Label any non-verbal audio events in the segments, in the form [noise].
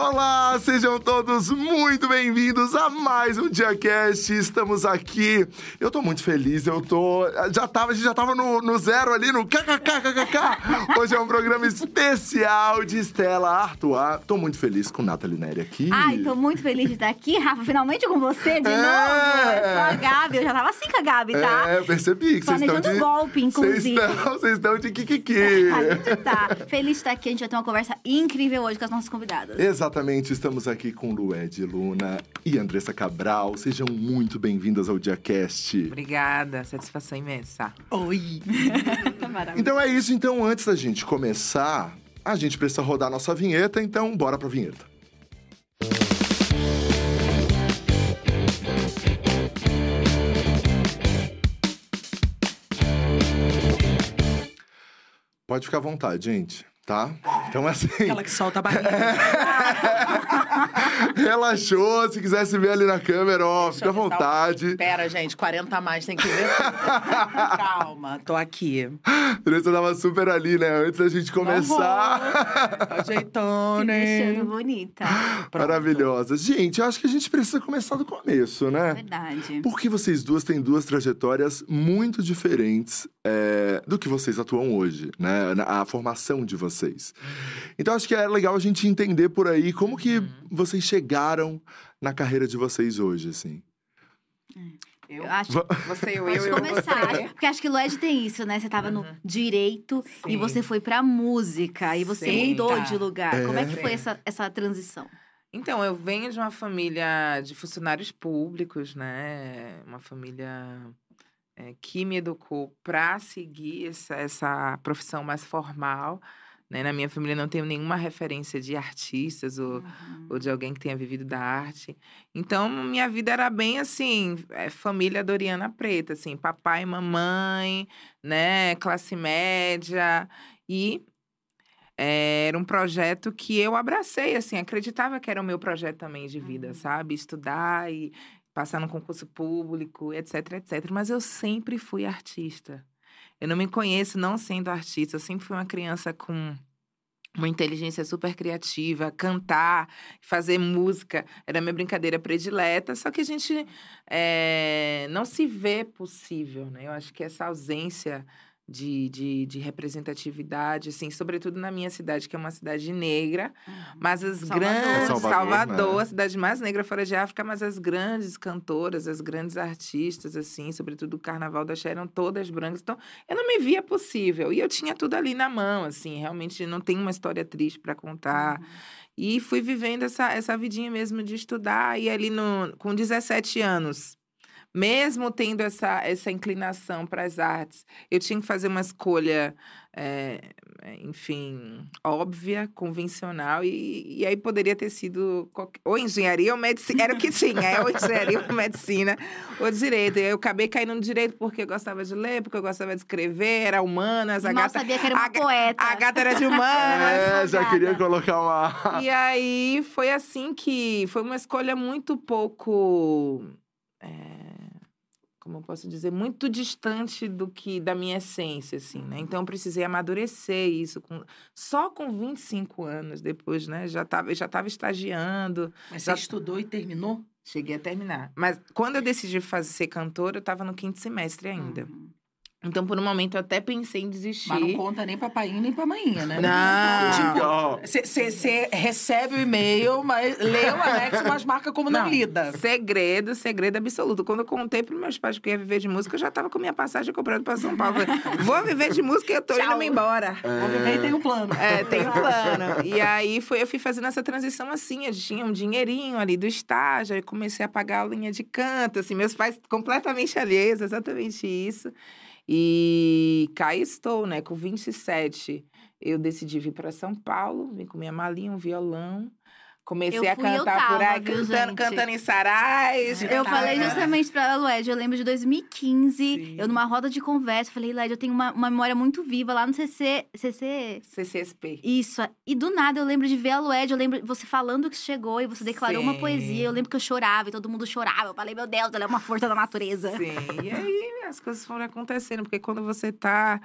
Olá, sejam todos muito bem-vindos a mais um DiaCast. Estamos aqui. Eu tô muito feliz, eu tô. Já tava, a gente já tava no, no zero ali, no kkkkkk. Hoje é um programa especial de Estela Artois. Tô muito feliz com Nathalie Neri aqui. Ai, tô muito feliz de estar aqui, Rafa, finalmente com você de É. novo. Eu sou a Gabi, eu já tava assim com a Gabi, tá? É, eu percebi que vocês estão Planejando de. golpe, inclusive. Vocês estão, de kikiki. [laughs] A gente tá feliz de estar aqui, a gente vai ter uma conversa incrível hoje com as nossas convidadas. Exatamente, estamos aqui com Lued Luna e Andressa Cabral. Sejam muito bem-vindas ao DiaCast. Obrigada, satisfação imensa. Oi! [laughs] Maravilhoso. Então é isso, então antes da gente começar, a gente precisa rodar nossa vinheta, então bora pra vinheta. Pode ficar à vontade, gente, tá? Então assim, Aquela que solta a barriga. [laughs] [laughs] relaxou, se quiser se ver ali na câmera, ó, Deixa fica à dar um- vontade. Pera, gente, 40 a mais tem que ver. [laughs] Calma, tô aqui. Andressa tava super ali, né? Antes da gente começar. Ajeitando, deixando né? bonita. Pronto. [gasps] Maravilhosa. Gente, eu acho que a gente precisa começar do começo, né? Verdade. Porque vocês duas têm duas trajetórias muito diferentes é, do que vocês atuam hoje, né? Na- A formação de vocês. Então, acho que é legal a gente entender por aí como que vocês chegaram na carreira de vocês hoje, assim. Eu, Eu acho você, eu, eu, eu, começar, você. porque acho que Lued tem isso, né? Você tava no direito e Sim. você foi pra música e você Sim, mudou tá. de lugar. Como é que É. foi essa, essa transição? Então, eu venho de uma família de funcionários públicos, né? Uma família é, que me educou para seguir essa, essa profissão mais formal. Né? Na minha família não tenho nenhuma referência de artistas ou, ou de alguém que tenha vivido da arte. Então, minha vida era bem assim, é, família Doriana Preta, assim, papai, mamãe, né, classe média. E é, era um projeto que eu abracei, assim, acreditava que era o meu projeto também de vida, Uhum. sabe? Estudar e passar no concurso público, etc, etc. Mas eu sempre fui artista. Eu não me conheço não sendo artista. Eu sempre fui uma criança com uma inteligência super criativa, cantar, fazer música, era minha brincadeira predileta, só que a gente eh, não se vê possível, né? Eu acho que essa ausência de, de, de representatividade, assim, sobretudo na minha cidade, que é uma cidade negra, mas as Salvador. grandes. Salvador, Salvador, né? a cidade mais negra fora de África, mas as grandes cantoras, as grandes artistas, assim, sobretudo o Carnaval da Xé, eram todas brancas. Então, eu não me via possível. E eu tinha tudo ali na mão, assim, realmente não tem uma história triste para contar. E fui vivendo essa, essa vidinha mesmo de estudar. E ali no, com 17 anos, mesmo tendo essa, essa inclinação para as artes, eu tinha que fazer uma escolha, é, enfim, óbvia, convencional. E, e aí poderia ter sido qualquer- ou engenharia ou medicina. Era o que tinha, é ou engenharia ou medicina ou direito. E eu acabei caindo no direito porque eu gostava de ler, porque eu gostava de escrever, era humanas. A Mal gata, sabia que era uma a poeta. a gata era de humanas. É, já advogada. queria colocar uma. E aí foi assim que foi uma escolha muito pouco. é, como eu posso dizer, muito distante do que da minha essência, assim, né? Então eu precisei amadurecer isso com, só com 25 anos depois, né? Já tava, eu já estava estagiando, Mas você estudou e terminou? cheguei a terminar. Mas quando eu decidi fazer ser cantora, eu estava no quinto semestre ainda. Uhum. Então por um momento eu até pensei em desistir. Mas não conta nem pra painho nem pra mainha, né? Não. Tipo, Você recebe o e-mail, mas lê o anexo, mas marca como não, Não. lida. Segredo, segredo absoluto. Quando eu contei para meus pais que eu ia viver de música, eu já tava com minha passagem comprada para São Paulo. Falei, [laughs] Vou viver de música e eu tô Tchau. indo embora. Vou viver e tem um plano. É, tem um plano. E aí foi, eu fui fazendo essa transição assim. Eu tinha um dinheirinho ali do estágio, aí comecei a pagar a linha de canto, assim, meus pais completamente alheios, exatamente isso. E cá estou, né, com 27. Eu decidi vir para São Paulo, vim com minha malinha, um violão. Comecei a cantar por tava, aí, viu, cantando, gente? cantando em sarais. Eu Tá, falei justamente pra Lued, eu lembro de 2015, Sim. eu numa roda de conversa, falei, Lued, eu tenho uma, uma memória muito viva lá no CC, CC... CCSP. Isso, e do nada eu lembro de ver a Lued, eu lembro você falando que chegou e você declarou uma Sim. poesia, eu lembro que eu chorava e todo mundo chorava, eu falei, meu Deus, ela é uma força da natureza. Sim, e aí as coisas foram acontecendo, porque quando você tá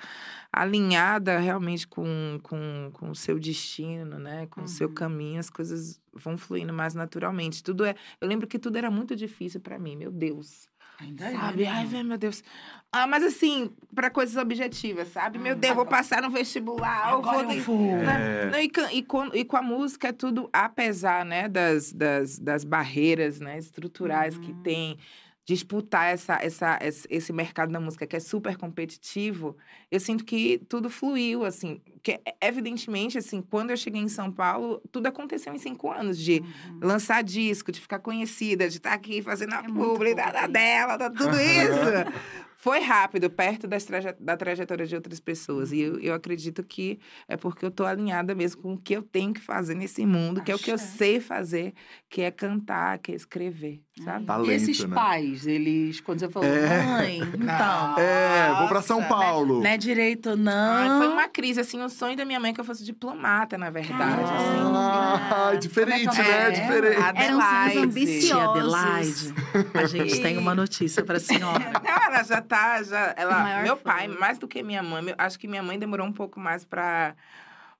alinhada realmente com, com, com o seu destino, né? Com o seu Uhum. caminho, as coisas vão fluindo mais naturalmente. Tudo é, eu lembro que tudo era muito difícil para mim, meu Deus. Ainda é, Sabe? né, Ai, velho, meu Deus. Ah, mas assim, para coisas objetivas, sabe? Meu Deus, vou passar no vestibular, eu vou Agora ter- eu vou. né? Não, e, e com, e com a música é tudo, apesar né, das, das, das barreiras né, estruturais que tem, disputar essa, essa, esse mercado da música que é super competitivo, eu sinto que tudo fluiu, assim. Que, evidentemente, assim, quando eu cheguei em São Paulo, tudo aconteceu em cinco anos, de Uhum. lançar disco, de ficar conhecida, de estar aqui fazendo a É publi da, dela, da- tudo isso. [laughs] Foi rápido, perto das traje da trajetória de outras pessoas. E eu, eu acredito que é porque eu tô alinhada mesmo com o que eu tenho que fazer nesse mundo, que é o que eu sei fazer, que é cantar, que é escrever, sabe? Talento, E esses né? pais, eles, quando você falou, É. mãe, [laughs] então. É, vou pra São nossa, Paulo. Não é direito, não. Ai, foi uma crise, assim, o sonho da minha mãe é que eu fosse diplomata, na verdade, assim. Ah, diferente, é que né? é? Diferente. Eram sonhos Adelaide. ambiciosos. Tia Adelaide, a gente tem uma notícia pra [laughs] senhora. Não, ela já tá, já, ela, meu fã. pai, mais do que minha mãe, meu- acho que minha mãe demorou um pouco mais pra,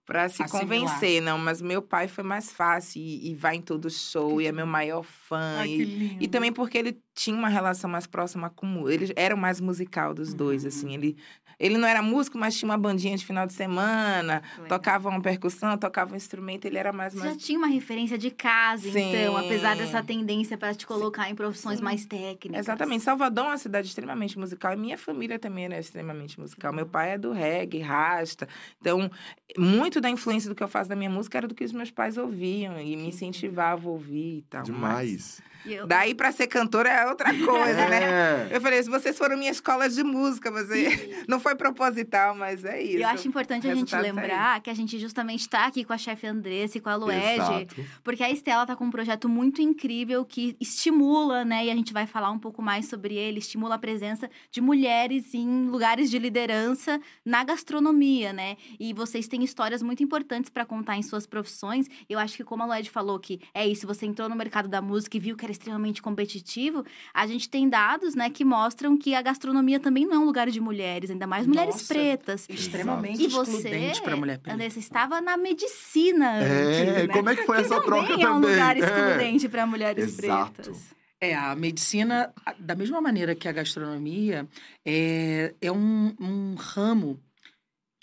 pra se Assimilar. convencer, não, mas meu pai foi mais fácil e, e vai em todo show e é meu maior fã. Ai, e, que e também porque ele tinha uma relação mais próxima com mu- Eles eram mais musical dos dois, assim. Ele, ele não era músico, mas tinha uma bandinha de final de semana, Legal. tocava uma percussão, tocava um instrumento, ele era mais. Você mais... já tinha uma referência de casa, então, Sim. apesar dessa tendência para te colocar em profissões Sim. mais técnicas. Exatamente. Salvador é uma cidade extremamente musical e minha família também era extremamente musical. Meu pai é do reggae, rasta. Então, muito da influência do que eu faço da minha música era do que os meus pais ouviam e me incentivavam a ouvir e tal. mas Demais. E eu- Daí, pra ser cantora é outra [laughs] coisa, né? É. Eu falei, se vocês foram minha escola de música, você [laughs] não foi proposital, mas é isso. E eu acho importante a gente tá lembrar que a gente justamente tá aqui com a chefe Andressa e com a Luege, porque a Estela tá com um projeto muito incrível que estimula, né? E a gente vai falar um pouco mais sobre ele, estimula a presença de mulheres em lugares de liderança na gastronomia, né? E vocês têm histórias muito importantes para contar em suas profissões. Eu acho que como a Luege falou que é isso, você entrou no mercado da música e viu que era extremamente competitivo, a gente tem dados, né, que mostram que a gastronomia também não é um lugar de mulheres, ainda mais mulheres Nossa. pretas. Extremamente E você, excludente pra mulher preta. Andressa, estava na medicina É, antes, né? como é que foi essa troca também é um lugar É. excludente para mulheres Exato. pretas. É, a medicina, da mesma maneira que a gastronomia, é, é um, um ramo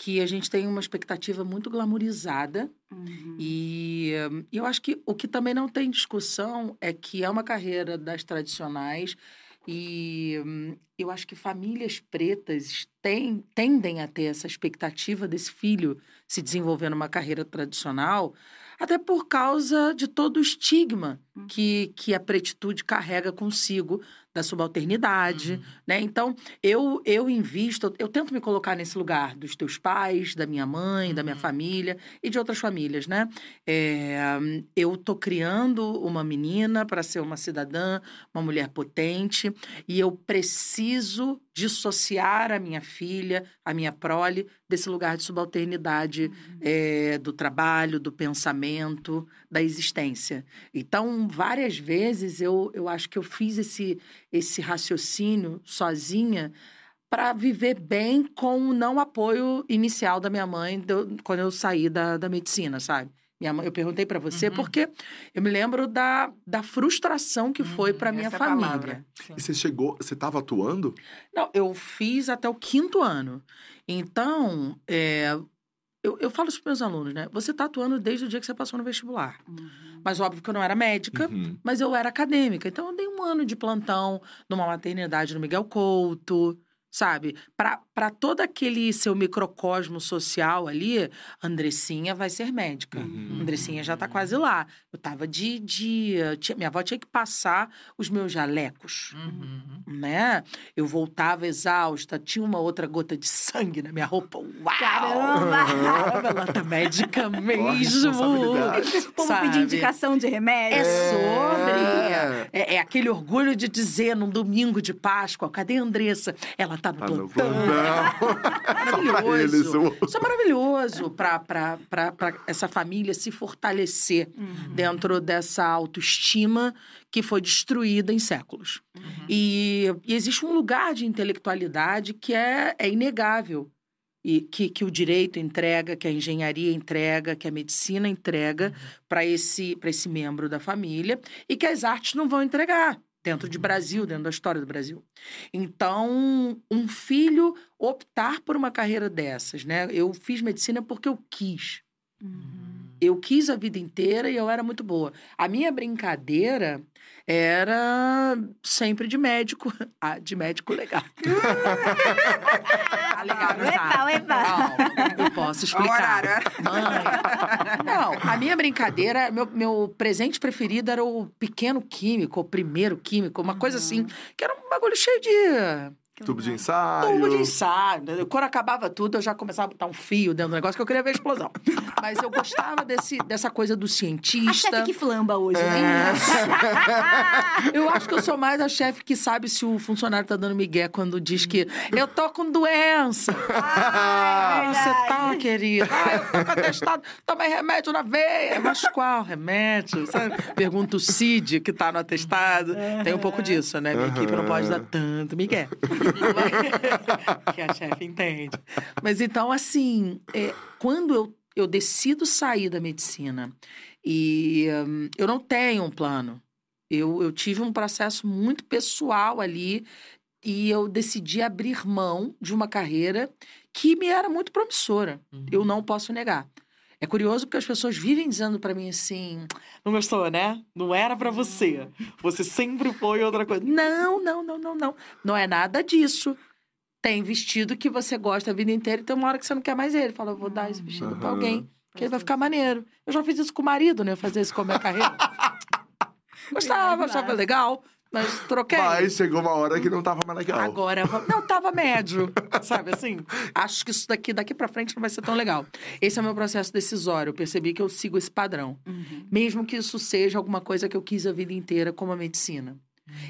que a gente tem uma expectativa muito glamourizada. Uhum. E eu acho que o que também não tem discussão é que é uma carreira das tradicionais. E hum, eu acho que famílias pretas tendem a ter essa expectativa desse filho se desenvolver numa carreira tradicional, até por causa de todo o estigma Hum. que, que a pretitude carrega consigo da subalternidade, Uhum. né? Então, eu, eu invisto, eu tento me colocar nesse lugar dos teus pais, da minha mãe, da minha Uhum. família e de outras famílias, né? É, eu tô criando uma menina para ser uma cidadã, uma mulher potente, e eu preciso dissociar a minha filha, a minha prole, desse lugar de subalternidade é, do trabalho, do pensamento, da existência. Então, várias vezes eu, eu acho que eu fiz esse, esse raciocínio sozinha para viver bem com o não apoio inicial da minha mãe do- quando eu saí da, da medicina, sabe? Minha mãe, eu perguntei para você Uhum. porque eu me lembro da, da frustração que foi Uhum, para minha é família. E você chegou, você tava atuando? Não, eu fiz até o quinto ano. Então, é, eu, eu falo isso para meus alunos, né? Você está atuando desde o dia que você passou no vestibular. Uhum. Mas óbvio que eu não era médica, Uhum. mas eu era acadêmica. Então, eu dei um ano de plantão numa maternidade no Miguel Couto, sabe? Para todo aquele seu microcosmo social ali, Andressinha vai ser médica. Uhum. Andressinha já tá quase lá. Eu tava de. tinha- minha avó tinha que passar os meus jalecos Uhum. né? Eu voltava exausta, tinha uma outra gota de sangue na minha roupa. Uau! Caramba! Ela tá médica [laughs] mesmo. Como pedir indicação de remédio. É sobre. É. É, é aquele orgulho de dizer num domingo de Páscoa, cadê a Andressa? Ela tá no Tá no plantão. [laughs] Maravilhoso. Isso é maravilhoso para essa família se fortalecer Uhum. dentro dessa autoestima que foi destruída em séculos. Uhum. E, e existe um lugar de intelectualidade que é, é inegável e que, que o direito entrega, que a engenharia entrega, que a medicina entrega para esse, para esse membro da família e que as artes não vão entregar dentro de Brasil, dentro da história do Brasil. Então, um filho optar por uma carreira dessas, né? Eu fiz medicina porque eu quis. Eu quis a vida inteira e eu era muito boa. A minha brincadeira era sempre de médico, [laughs] ah, de médico legal. [laughs] Tá legal, Epa, epa. Não, eu posso explicar. Mãe. Não, a minha brincadeira, meu, meu presente preferido era o pequeno químico, o primeiro químico, uma coisa assim, que era um bagulho cheio de Tubo de ensaio. tubo de ensaio. Quando acabava tudo, eu já começava a botar um fio dentro do negócio, que eu queria ver a explosão. Mas eu gostava desse, dessa coisa do A cientista. chefe que flamba hoje, É. né? [laughs] Eu acho que eu sou mais a chefe que sabe se o funcionário tá dando migué quando diz que eu tô com doença. Ah, Ah, você tá, querida? Ah, eu tô com atestado, tomei remédio na veia. Mas qual remédio? Sabe? Pergunta o Cid, que tá no atestado. Tem um pouco disso, né? Minha equipe não pode dar tanto migué. [laughs] que a chefe entende. Mas então, assim, é, quando eu, eu decido sair da medicina e hum, eu não tenho um plano, eu, eu tive um processo muito pessoal ali e eu decidi abrir mão de uma carreira que me era muito promissora. Eu não posso negar. É curioso porque as pessoas vivem dizendo pra mim assim: não gostou, né? Não era pra você. Você sempre foi outra coisa. Não, não, não, não, não. Não é nada disso. Tem vestido que você gosta a vida inteira e tem uma hora que você não quer mais ele. Fala, vou dar esse vestido pra Aham. alguém, que ele vai ficar maneiro. Eu já fiz isso com o marido, né? Fazer isso com a minha carreira. [laughs] Gostava, achava legal, mas troquei. Mas chegou uma hora que não tava mais legal. Agora, não tava médio, sabe assim? Acho que isso daqui, daqui pra frente não vai ser tão legal. Esse é o meu processo decisório. Eu percebi que eu sigo esse padrão. Uhum. Mesmo que isso seja alguma coisa que eu quis a vida inteira, como a medicina.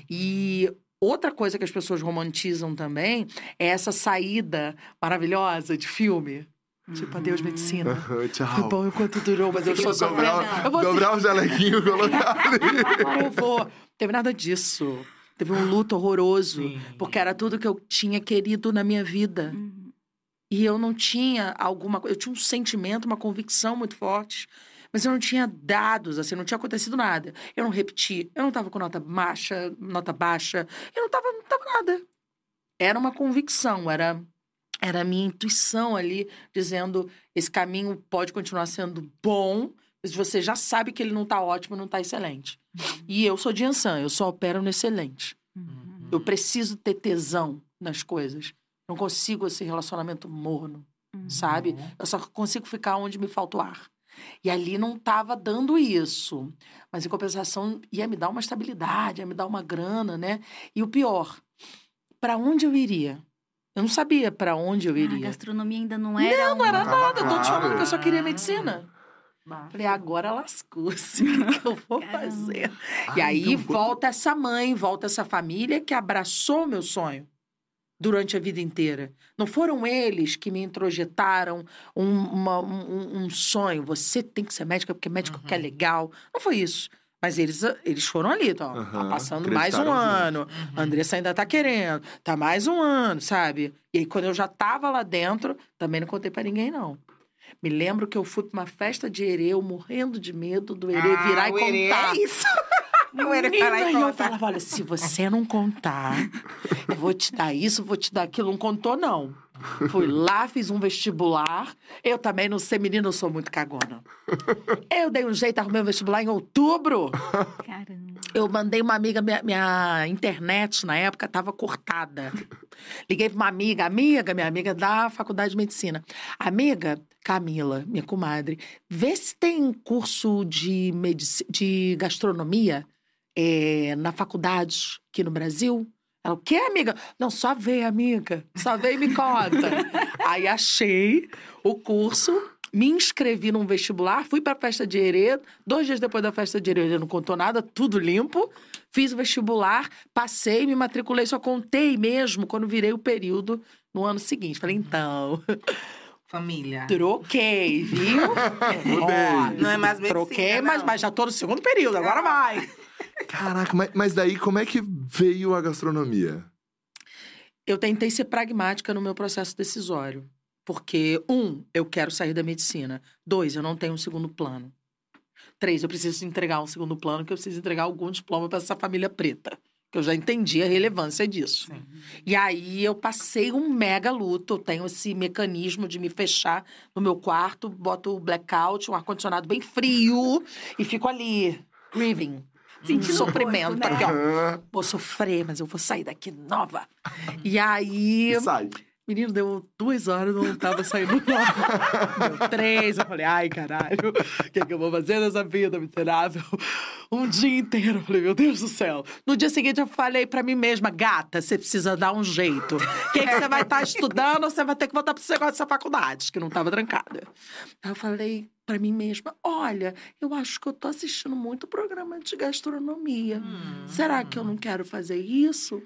E outra coisa que as pessoas romantizam também é essa saída maravilhosa de filme. Tipo, adeus, medicina. Foi Tchau. bom enquanto durou, mas eu estou Dobrar, sofrendo. Eu vou dobrar o jalequinho e [laughs] colocar ali. Eu vou. Teve nada disso. Teve um luto horroroso. Sim. Porque era tudo que eu tinha querido na minha vida. Uhum. E eu não tinha alguma coisa. Eu tinha um sentimento, uma convicção muito forte. Mas eu não tinha dados, assim, não tinha acontecido nada. Eu não repeti, eu não tava com nota baixa, nota baixa. Eu não tava, não tava nada. Era uma convicção, era, era a minha intuição ali, dizendo: esse caminho pode continuar sendo bom, mas você já sabe que ele não tá ótimo, não tá excelente. E eu sou de Ansan, eu só opero no excelente. Uhum. Eu preciso ter tesão nas coisas. Não consigo esse relacionamento morno, Uhum. sabe? Eu só consigo ficar onde me falta o ar. E ali não estava dando isso. Mas em compensação ia me dar uma estabilidade, ia me dar uma grana, né? E o pior, para onde eu iria? Eu não sabia para onde eu Ah, a iria. gastronomia ainda não era não, não era um- nada. Eu tô te falando que eu só queria medicina. Bafo. Falei, agora lascou-se. [laughs] O que que eu vou Caramba. fazer? Ai, E aí então, volta essa mãe, volta essa família que abraçou o meu sonho durante a vida inteira. Não foram eles que me introjetaram um, uma- um- um sonho. Você tem que ser médica porque médico Uhum. que é legal. Não foi isso. Mas eles, eles foram ali, ó, tá Aham, passando mais um ano. Uhum. A Andressa ainda tá querendo. Tá mais um ano, sabe? E aí, quando eu já tava lá dentro, também não contei pra ninguém, não. Me lembro que eu fui pra uma festa de Herê, morrendo de medo do Herê Ah, virar e o Herê. contar [laughs] isso. O Herê Menina, vai lá e eu falava, olha, se você não contar, eu vou te dar isso, vou te dar aquilo. Não contou, não. Fui lá, fiz um vestibular. Eu também não sei, menina, eu sou muito cagona. Eu dei um jeito, arrumei um vestibular em outubro. Caramba. Eu mandei uma amiga, minha, minha internet na época estava cortada. Liguei para uma amiga, amiga, minha amiga da faculdade de medicina. Amiga, Camila, minha comadre, vê se tem curso de, medici- de gastronomia eh, na faculdade aqui no Brasil. Ela, o quê, amiga? Não, só vê, amiga. Só vê e me conta. [laughs] Aí achei o curso, me inscrevi num vestibular, fui pra festa de Herê. Dois dias depois da festa de Herê, ele não contou nada, tudo limpo. Fiz o vestibular, passei, me matriculei, só contei mesmo quando virei o período no ano seguinte. Falei, então, Família. [laughs] troquei, viu? [laughs] Ó, Não é mais medicina, troquei, mas, não. mas já tô no segundo período, agora vai. Caraca, mas, mas daí como é que veio a gastronomia? Eu tentei ser pragmática no meu processo decisório. Porque, um, eu quero sair da medicina. Dois, eu não tenho um segundo plano. Três, eu preciso entregar um segundo plano, que eu preciso entregar algum diploma para essa família preta. Que eu já entendi a relevância disso. Sim. E aí eu passei um mega luto. Eu tenho esse mecanismo de me fechar no meu quarto, boto o blackout, um ar-condicionado bem frio e fico ali, grieving. Sentindo sofrimento. o corpo, né? Aqui, ó. Vou sofrer, mas eu vou sair daqui nova. E aí. Sai. Menino, deu duas horas, não tava saindo nova. [laughs] Deu três, eu falei, ai, caralho, o que, é que eu vou fazer nessa vida miserável? Um dia inteiro, eu falei, meu Deus do céu. No dia seguinte, eu falei pra mim mesma, gata, você precisa dar um jeito. O que, que você vai estar [laughs] estudando ou você vai ter que voltar pro esse negócio dessa faculdade, que não tava trancada. Aí eu falei pra mim mesma, olha, eu acho que eu tô assistindo muito programa de gastronomia. Será que eu não quero fazer isso?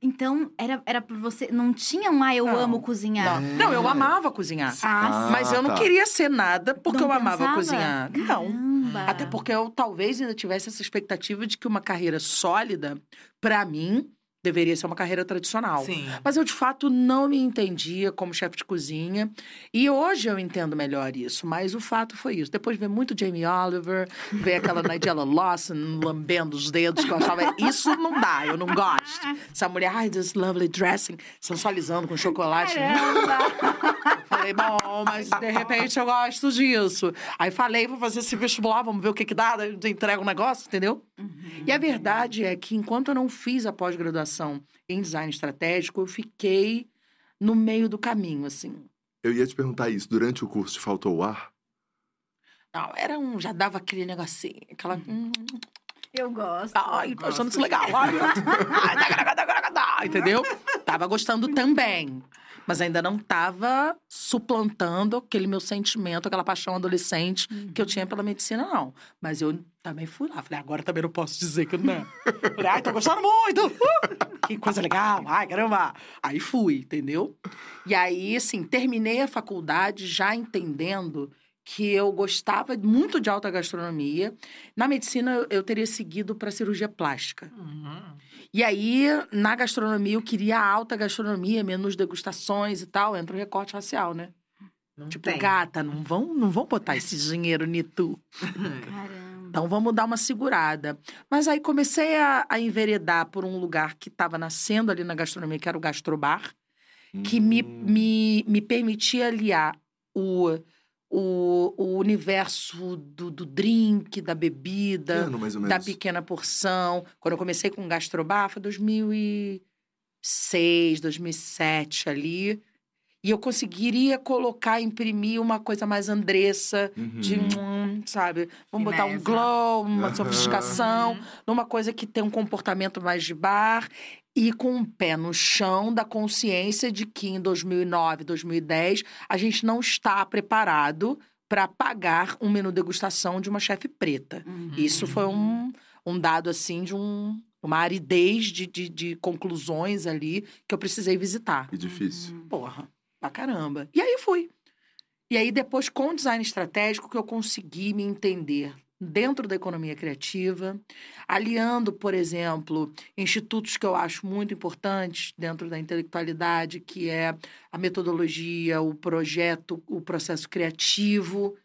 Então, era, era por você. Não tinha um, ah, eu Não. amo cozinhar. Não, não, eu amava cozinhar. Ah, Mas eu não tá. queria ser nada porque Não eu amava pensava? cozinhar. Não. Caramba. Até porque eu talvez ainda tivesse essa expectativa de que uma carreira sólida, pra mim, deveria ser uma carreira tradicional. Sim. Mas eu, de fato, não me entendia como chefe de cozinha. E hoje eu entendo melhor isso. Mas o fato foi isso. Depois ver muito Jamie Oliver, ver aquela [laughs] Nigella Lawson lambendo os dedos, que eu achava, isso não dá, eu não gosto. [laughs] Essa mulher, ai, this lovely dressing, sensualizando com chocolate. Caramba. [laughs] Falei, bom, mas de repente eu gosto disso. Aí falei, vou fazer esse vestibular, vamos ver o que que dá, daí eu entrego um negócio, entendeu? E a verdade é que enquanto eu não fiz a pós-graduação em design estratégico, eu fiquei no meio do caminho, assim. Eu ia te perguntar isso. Durante o curso te faltou o ar? Não, era um, já dava aquele negocinho, aquela... hum, Eu gosto. Ai, tô achando isso legal. [laughs] Ai, dá, dá, dá, entendeu? Tava gostando também. Mas ainda não tava suplantando aquele meu sentimento, aquela paixão adolescente que eu tinha pela medicina, não. Mas eu também fui lá. Falei, agora também não posso dizer que não. Falei, ai, tô gostando muito! Uh, [laughs] que coisa legal! Ai, caramba! Aí fui, entendeu? E aí, assim, terminei a faculdade já entendendo que eu gostava muito de alta gastronomia. Na medicina, eu- eu teria seguido para cirurgia plástica. Uhum. E aí, na gastronomia, eu queria alta gastronomia, menus degustações e tal. Entra o recorte racial, né? Não Tipo, tem. gata, não vão, não vão botar esse [laughs] dinheiro em tu. Caramba. Então, vamos dar uma segurada. Mas aí, comecei a, a enveredar por um lugar que estava nascendo ali na gastronomia, que era o Gastrobar. Que me, Hum. me, me permitia aliar o, o, o universo do, do drink, da bebida, ano, mais ou da pequena porção. Quando eu comecei com gastrobar, foi 2006, 2007 ali. E eu conseguiria colocar, imprimir uma coisa mais Andressa, Uhum. de, hum, sabe? Vamos botar um Fineza. glow, uma Aham. sofisticação, Uhum. numa coisa que tem um comportamento mais de bar e com um pé no chão da consciência de que em 2009, 2010, a gente não está preparado para pagar um menu degustação de uma chefe preta. Uhum. Isso foi um, um dado, assim, de um, uma aridez de, de, de conclusões ali que eu precisei visitar. Que difícil. Uhum. Porra, pra caramba. E aí fui. E aí, depois, com o design estratégico, que eu consegui me entender dentro da economia criativa, aliando, por exemplo, institutos que eu acho muito importantes dentro da intelectualidade, que é a metodologia, o projeto, o processo criativo.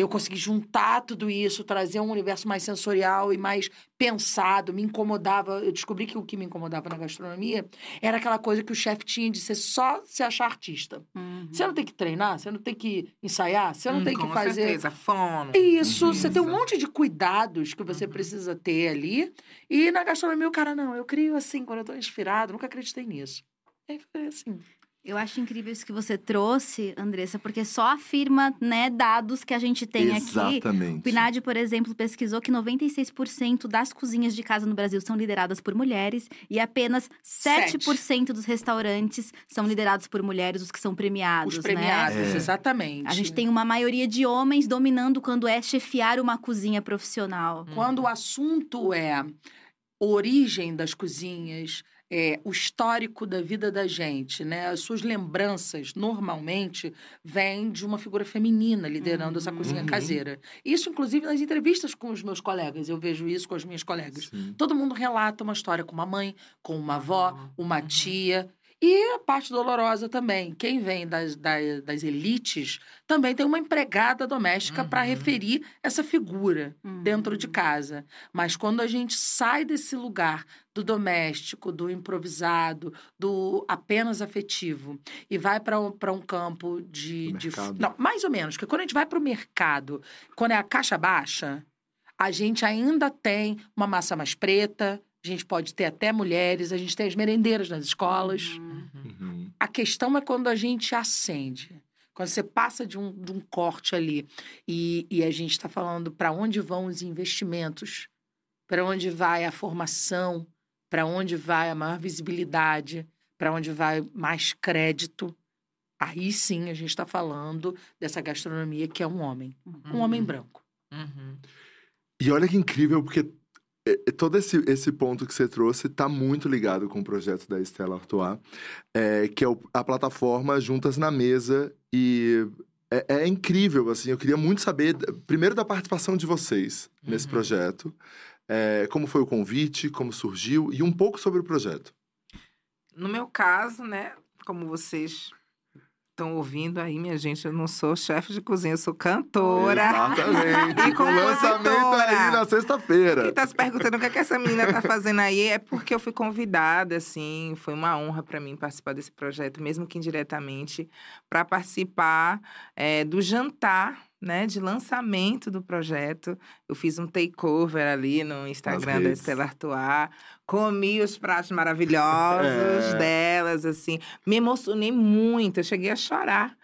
Eu consegui juntar tudo isso, trazer um universo mais sensorial e mais pensado, me incomodava. Eu descobri que o que me incomodava na gastronomia era aquela coisa que o chefe tinha de ser só se achar artista. Uhum. Você não tem que treinar, você não tem que ensaiar, você não Hum, tem que com fazer. certeza, fono. Isso, Uhum. você tem um Isso. monte de cuidados que você Uhum. precisa ter ali. E na gastronomia, o cara, não, eu crio assim, quando eu tô inspirado, nunca acreditei nisso. Aí foi assim. Eu acho incrível isso que você trouxe, Andressa, porque só afirma, né, dados que a gente tem aqui. O Exatamente. PNAD, por exemplo, pesquisou que 96% das cozinhas de casa no Brasil são lideradas por mulheres e apenas 7% dos restaurantes são liderados por mulheres, os que são premiados, Os premiados, É. exatamente. né? A gente tem uma maioria de homens dominando quando é chefiar uma cozinha profissional. Quando o assunto é origem das cozinhas, é, o histórico da vida da gente, né? As suas lembranças, normalmente, vêm de uma figura feminina liderando essa cozinha Uhum. caseira. Isso, inclusive, nas entrevistas com os meus colegas. Eu vejo isso com as minhas colegas. Sim. Todo mundo relata uma história com uma mãe, com uma avó, uma Uhum. tia. E a parte dolorosa também. Quem vem das, das, das elites também tem uma empregada doméstica para Uhum. referir essa figura Uhum. dentro de casa. Mas quando a gente sai desse lugar do doméstico, do improvisado, do apenas afetivo e vai para um, pra um campo de, de. Não, mais ou menos, porque quando a gente vai para o mercado, quando é a caixa baixa, a gente ainda tem uma massa mais preta, a gente pode ter até mulheres, a gente tem as merendeiras nas escolas. Uhum. Uhum. A questão é quando a gente acende. Quando você passa de um, de um corte ali e, e a gente está falando para onde vão os investimentos, para onde vai a formação, para onde vai a maior visibilidade, para onde vai mais crédito. Aí sim a gente está falando dessa gastronomia que é um homem, um homem Uhum. branco. Uhum. E olha que incrível, porque todo esse, esse ponto que você trouxe está muito ligado com o projeto da Estela Artois, é, que é o- a plataforma Juntas na Mesa. E é, é incrível, assim, eu queria muito saber, primeiro, da participação de vocês nesse Uhum. projeto. é, como foi o convite, como surgiu, e um pouco sobre o projeto. No meu caso, né, como vocês estão ouvindo aí, minha gente, eu não sou chefe de cozinha, eu sou cantora. Exatamente. [laughs] E com o lançamento aí na sexta-feira. Quem tá se perguntando o que, é que essa menina tá fazendo aí é porque eu fui convidada, assim, foi uma honra para mim participar desse projeto, mesmo que indiretamente, para participar é, do jantar, né, de lançamento do projeto. Eu fiz um takeover ali no Instagram da. Estela Artois, comi os pratos maravilhosos É. delas, assim, me emocionei muito, eu cheguei a chorar.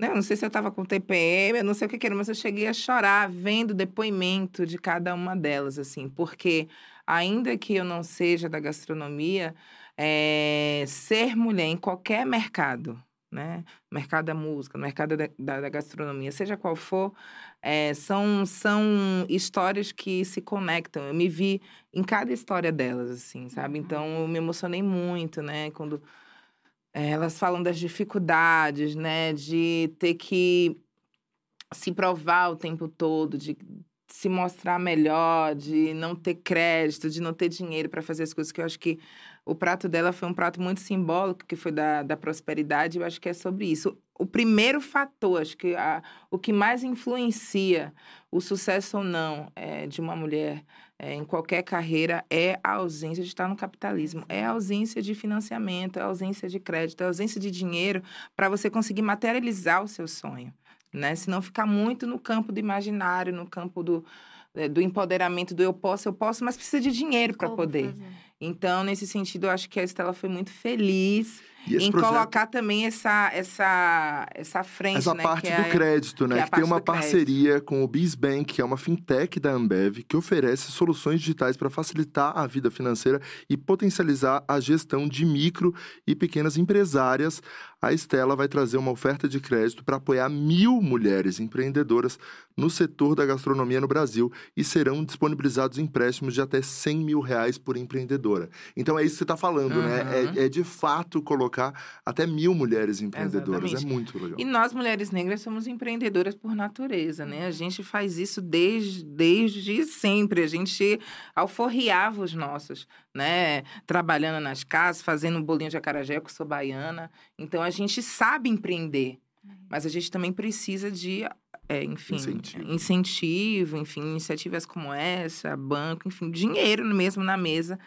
Né, Eu não sei se eu estava com TPM, eu não sei o que, que era, mas eu cheguei a chorar vendo o depoimento de cada uma delas, assim, porque ainda que eu não seja da gastronomia, é, ser mulher em qualquer mercado, né? Mercado da música, no mercado da, da- da gastronomia, seja qual for, é, são, são histórias que se conectam. Eu me vi em cada história delas, assim, sabe? Uhum. Então, eu me emocionei muito, né? Quando é, elas falam das dificuldades, né? De ter que se provar o tempo todo, de se mostrar melhor, de não ter crédito, de não ter dinheiro para fazer as coisas, que eu acho que o prato dela foi um prato muito simbólico, que foi da, da prosperidade, eu acho que é sobre isso. O primeiro fator, acho que a, o que mais influencia o sucesso ou não é, de uma mulher é, em qualquer carreira é a ausência de estar no capitalismo, é a ausência de financiamento, é a ausência de crédito, é a ausência de dinheiro para você conseguir materializar o seu sonho, né? Se não ficar muito no campo do imaginário, no campo do, do empoderamento do eu posso, eu posso, mas precisa de dinheiro para poder. fazer? Então, nesse sentido, eu acho que a Estela foi muito feliz em projeto, colocar também essa, essa, essa frente, essa né? parte que é do a- crédito, né? que é Que, tem uma do crédito. parceria com o BizBank, que é uma fintech da Ambev, que oferece soluções digitais para facilitar a vida financeira e potencializar a gestão de micro e pequenas empresárias. A Estela vai trazer uma oferta de crédito para apoiar mil mulheres empreendedoras no setor da gastronomia no Brasil e serão disponibilizados empréstimos de até 100 mil reais por empreendedora. Então é isso que você está falando, né? Uhum. É, é de fato colocar até mil mulheres empreendedoras. Exatamente. É muito legal. E nós, mulheres negras, somos empreendedoras por natureza, né? A gente faz isso desde, desde sempre. A gente alforriava os nossos, né? Trabalhando nas casas, fazendo um bolinho de acarajé, que eu sou baiana. Então, a gente sabe empreender. Mas a gente também precisa de, é, enfim, Incentivo. incentivo, enfim, iniciativas como essa, banco, enfim, dinheiro mesmo na mesa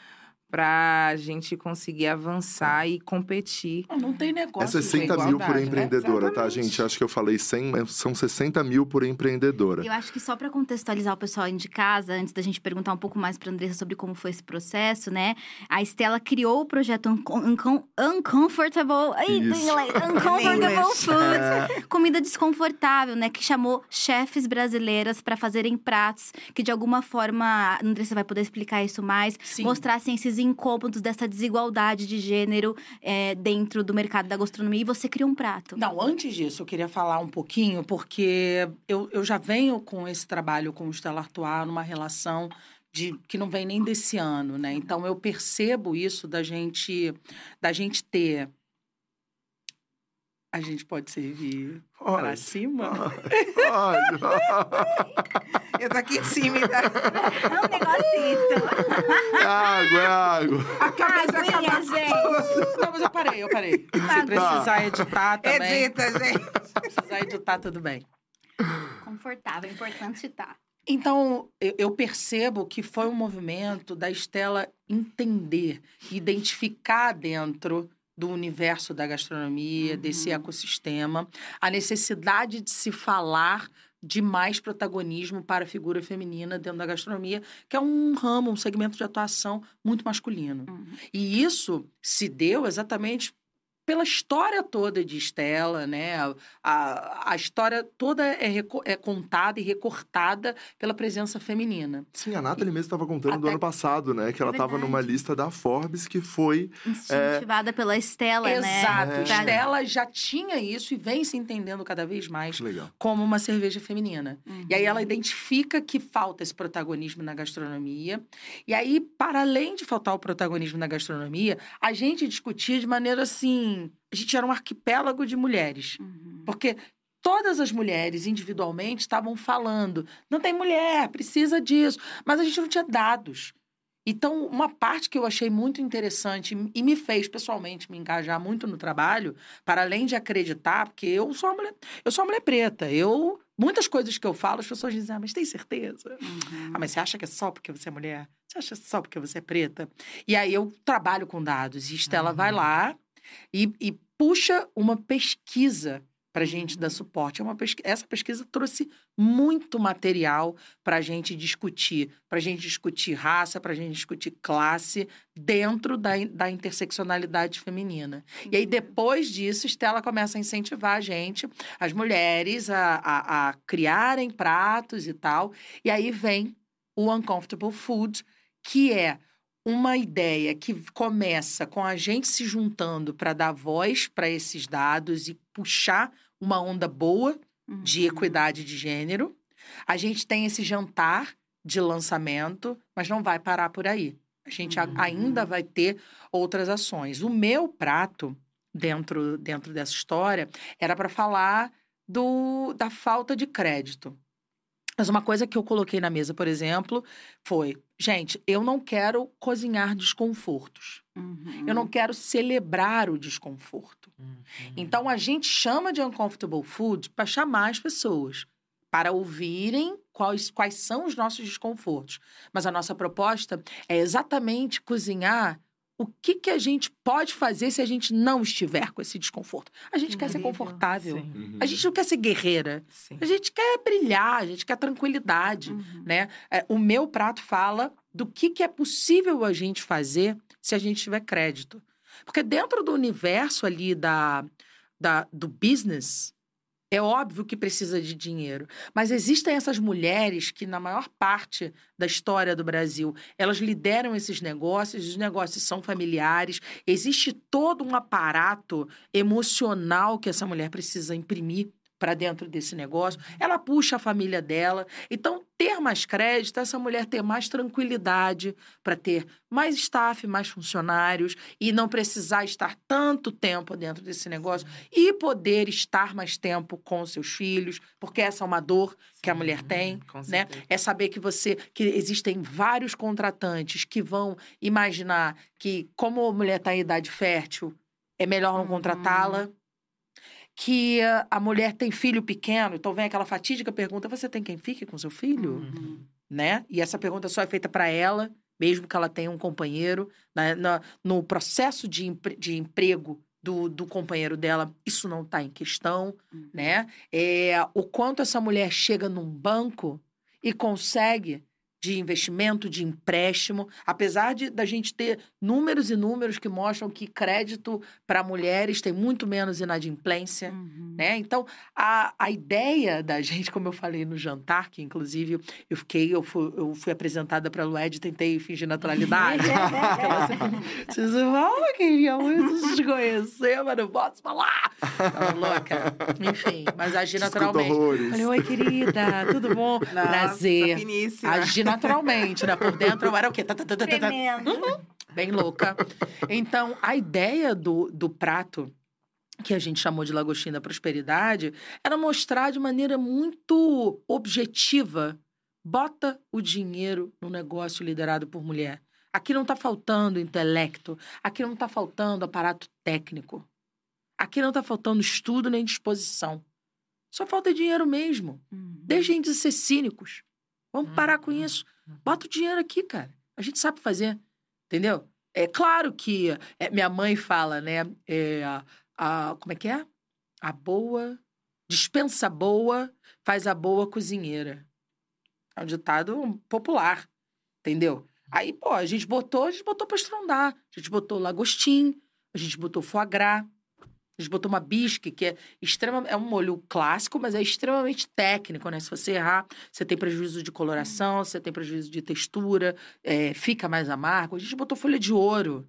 para a gente conseguir avançar e competir. Não, não tem É negócio. 60 de mil por né? empreendedora, tá, Exatamente. gente? Acho que eu falei 100, mas são 60 mil por empreendedora. Eu acho que só para contextualizar o pessoal aí de casa, antes da gente perguntar um pouco mais para Andressa sobre como foi esse processo, né? A Estela criou o projeto Uncom- Uncom- Uncomfortable, ai, inglês, [laughs] Uncomfortable English. Foods, comida desconfortável, né? Que chamou chefes brasileiras para fazerem pratos que de alguma forma, a Andressa vai poder explicar isso mais, Sim. mostrassem esses incômodos dessa desigualdade de gênero é, dentro do mercado da gastronomia. E você criou um prato. Não, antes disso, eu queria falar um pouquinho, porque eu, eu já venho com esse trabalho com o Stella Artois numa relação de que não vem nem desse ano, né? Então eu percebo isso da gente da gente ter a gente pode servir para Olha, cima? [laughs] olha. [laughs] Eu tô aqui tímida. É um negocito. água, é água. A cabeça Aguinha, acaba gente. Não, mas eu parei, eu parei. Tá. Se precisar editar também. Edita, gente. Se precisar editar, tudo bem. Confortável, é importante estar. Então, eu, percebo que foi um movimento da Estela entender, identificar dentro do universo da gastronomia, desse Uhum. ecossistema, a necessidade de se falar de mais protagonismo para a figura feminina dentro da gastronomia, que é um ramo, um segmento de atuação muito masculino. Uhum. E isso se deu exatamente pela história toda de Estela, né? A, a, história toda é, é contada e recortada pela presença feminina. Sim, a Nathalie mesmo estava contando do ano passado, né? Que ela estava numa lista da Forbes que foi. Incentivada pela Estela, né? Exato. É. Estela já tinha isso e vem se entendendo cada vez mais como uma cerveja feminina. Uhum. E aí ela identifica que falta esse protagonismo na gastronomia. E aí, para além de faltar o protagonismo na gastronomia, a gente discutia de maneira assim. A gente era um arquipélago de mulheres. Uhum. Porque todas as mulheres, individualmente, estavam falando: não tem mulher, precisa disso. Mas a gente não tinha dados. Então, uma parte que eu achei muito interessante e me fez pessoalmente me engajar muito no trabalho, para além de acreditar, porque eu sou uma mulher, eu sou uma mulher preta. Eu muitas coisas que eu falo, as pessoas dizem: "Ah, mas tem certeza?" Uhum. Ah, mas você acha que é só porque você é mulher? Você acha só porque você é preta? E aí eu trabalho com dados. E Estela vai lá e, e puxa uma pesquisa para gente dar suporte. É uma pesqui... Essa pesquisa trouxe muito material para a gente discutir, para a gente discutir raça, para a gente discutir classe dentro da, da interseccionalidade feminina. E aí, depois disso, Estela começa a incentivar a gente, as mulheres, a, a, a criarem pratos e tal. E aí vem o Uncomfortable Food, que é uma ideia que começa com a gente se juntando para dar voz para esses dados e puxar uma onda boa de Uhum. equidade de gênero. A gente tem esse jantar de lançamento, mas não vai parar por aí. A gente a- Uhum. ainda vai ter outras ações. O meu prato dentro dentro dessa história era para falar do, da falta de crédito. Mas uma coisa que eu coloquei na mesa, por exemplo, foi: gente, eu não quero cozinhar desconfortos. Uhum. Eu não quero celebrar o desconforto. Então a gente chama de uncomfortable food para chamar as pessoas para ouvirem quais, quais são os nossos desconfortos. Mas a nossa proposta é exatamente cozinhar o que, que a gente pode fazer se a gente não estiver com esse desconforto. A gente quer ser Incrível. confortável. Uhum. A gente não quer ser guerreira. sim. A gente quer brilhar, a gente quer tranquilidade Uhum. né? É, o meu prato fala do que, que é possível a gente fazer se a gente tiver crédito. Porque dentro do universo ali da, da, do business, é óbvio que precisa de dinheiro. Mas existem essas mulheres que, na maior parte da história do Brasil, elas lideram esses negócios, os negócios são familiares, existe todo um aparato emocional que essa mulher precisa imprimir para dentro desse negócio. Ela puxa a família dela. Então, ter mais crédito, essa mulher ter mais tranquilidade para ter mais staff, mais funcionários e não precisar estar tanto tempo dentro desse negócio e poder estar mais tempo com seus filhos, porque essa é uma dor que a mulher tem, né? É saber que você que existem vários contratantes que vão imaginar que como a mulher está em idade fértil, é melhor não Uhum. contratá-la. Que a mulher tem filho pequeno, então vem aquela fatídica pergunta: você tem quem fique com seu filho? Uhum. né? E essa pergunta só é feita para ela, mesmo que ela tenha um companheiro. Na- na- no processo de, empre- de emprego do, do companheiro dela, isso não está em questão, Uhum. né? É, o quanto essa mulher chega num banco e consegue de investimento, de empréstimo, apesar de da gente ter números e números que mostram que crédito para mulheres tem muito menos inadimplência, Uhum. né? Então, a, a ideia da gente, como eu falei no jantar, que inclusive eu fiquei, eu fui, eu fui apresentada para a Lued e tentei fingir naturalidade. [laughs] Ela Vocês vão, eu queria muito te conhecer, mas não posso falar. Tava louca. Enfim, mas agi naturalmente. Falei, oi, querida, tudo bom? Nossa, Prazer. finíssima. Agi naturalmente, né? Por dentro eu era o quê? Tá, tá, tá, tá, tá, tá. Bem louca. Então, a ideia do, do prato, que a gente chamou de Lagostim da Prosperidade, era mostrar de maneira muito objetiva. Bota o dinheiro no negócio liderado por mulher. Aqui não está faltando intelecto, aqui não está faltando aparato técnico. Aqui não está faltando estudo nem disposição. Só falta dinheiro mesmo. Uhum. Deixem de ser cínicos. Vamos parar com Uhum. isso. Bota o dinheiro aqui, cara. A gente sabe fazer. Entendeu? É claro que é, minha mãe fala, né? é, a, como é que é? A boa. Dispensa boa, faz a boa cozinheira. É um ditado popular. Entendeu? Aí, pô, a gente botou, a gente botou pra estrondar. A gente botou lagostim, a gente botou foie gras, a gente botou uma bisque, que é extrema, é um molho clássico, mas é extremamente técnico, né? Se você errar, você tem prejuízo de coloração, você tem prejuízo de textura, é, fica mais amargo. A gente botou folha de ouro,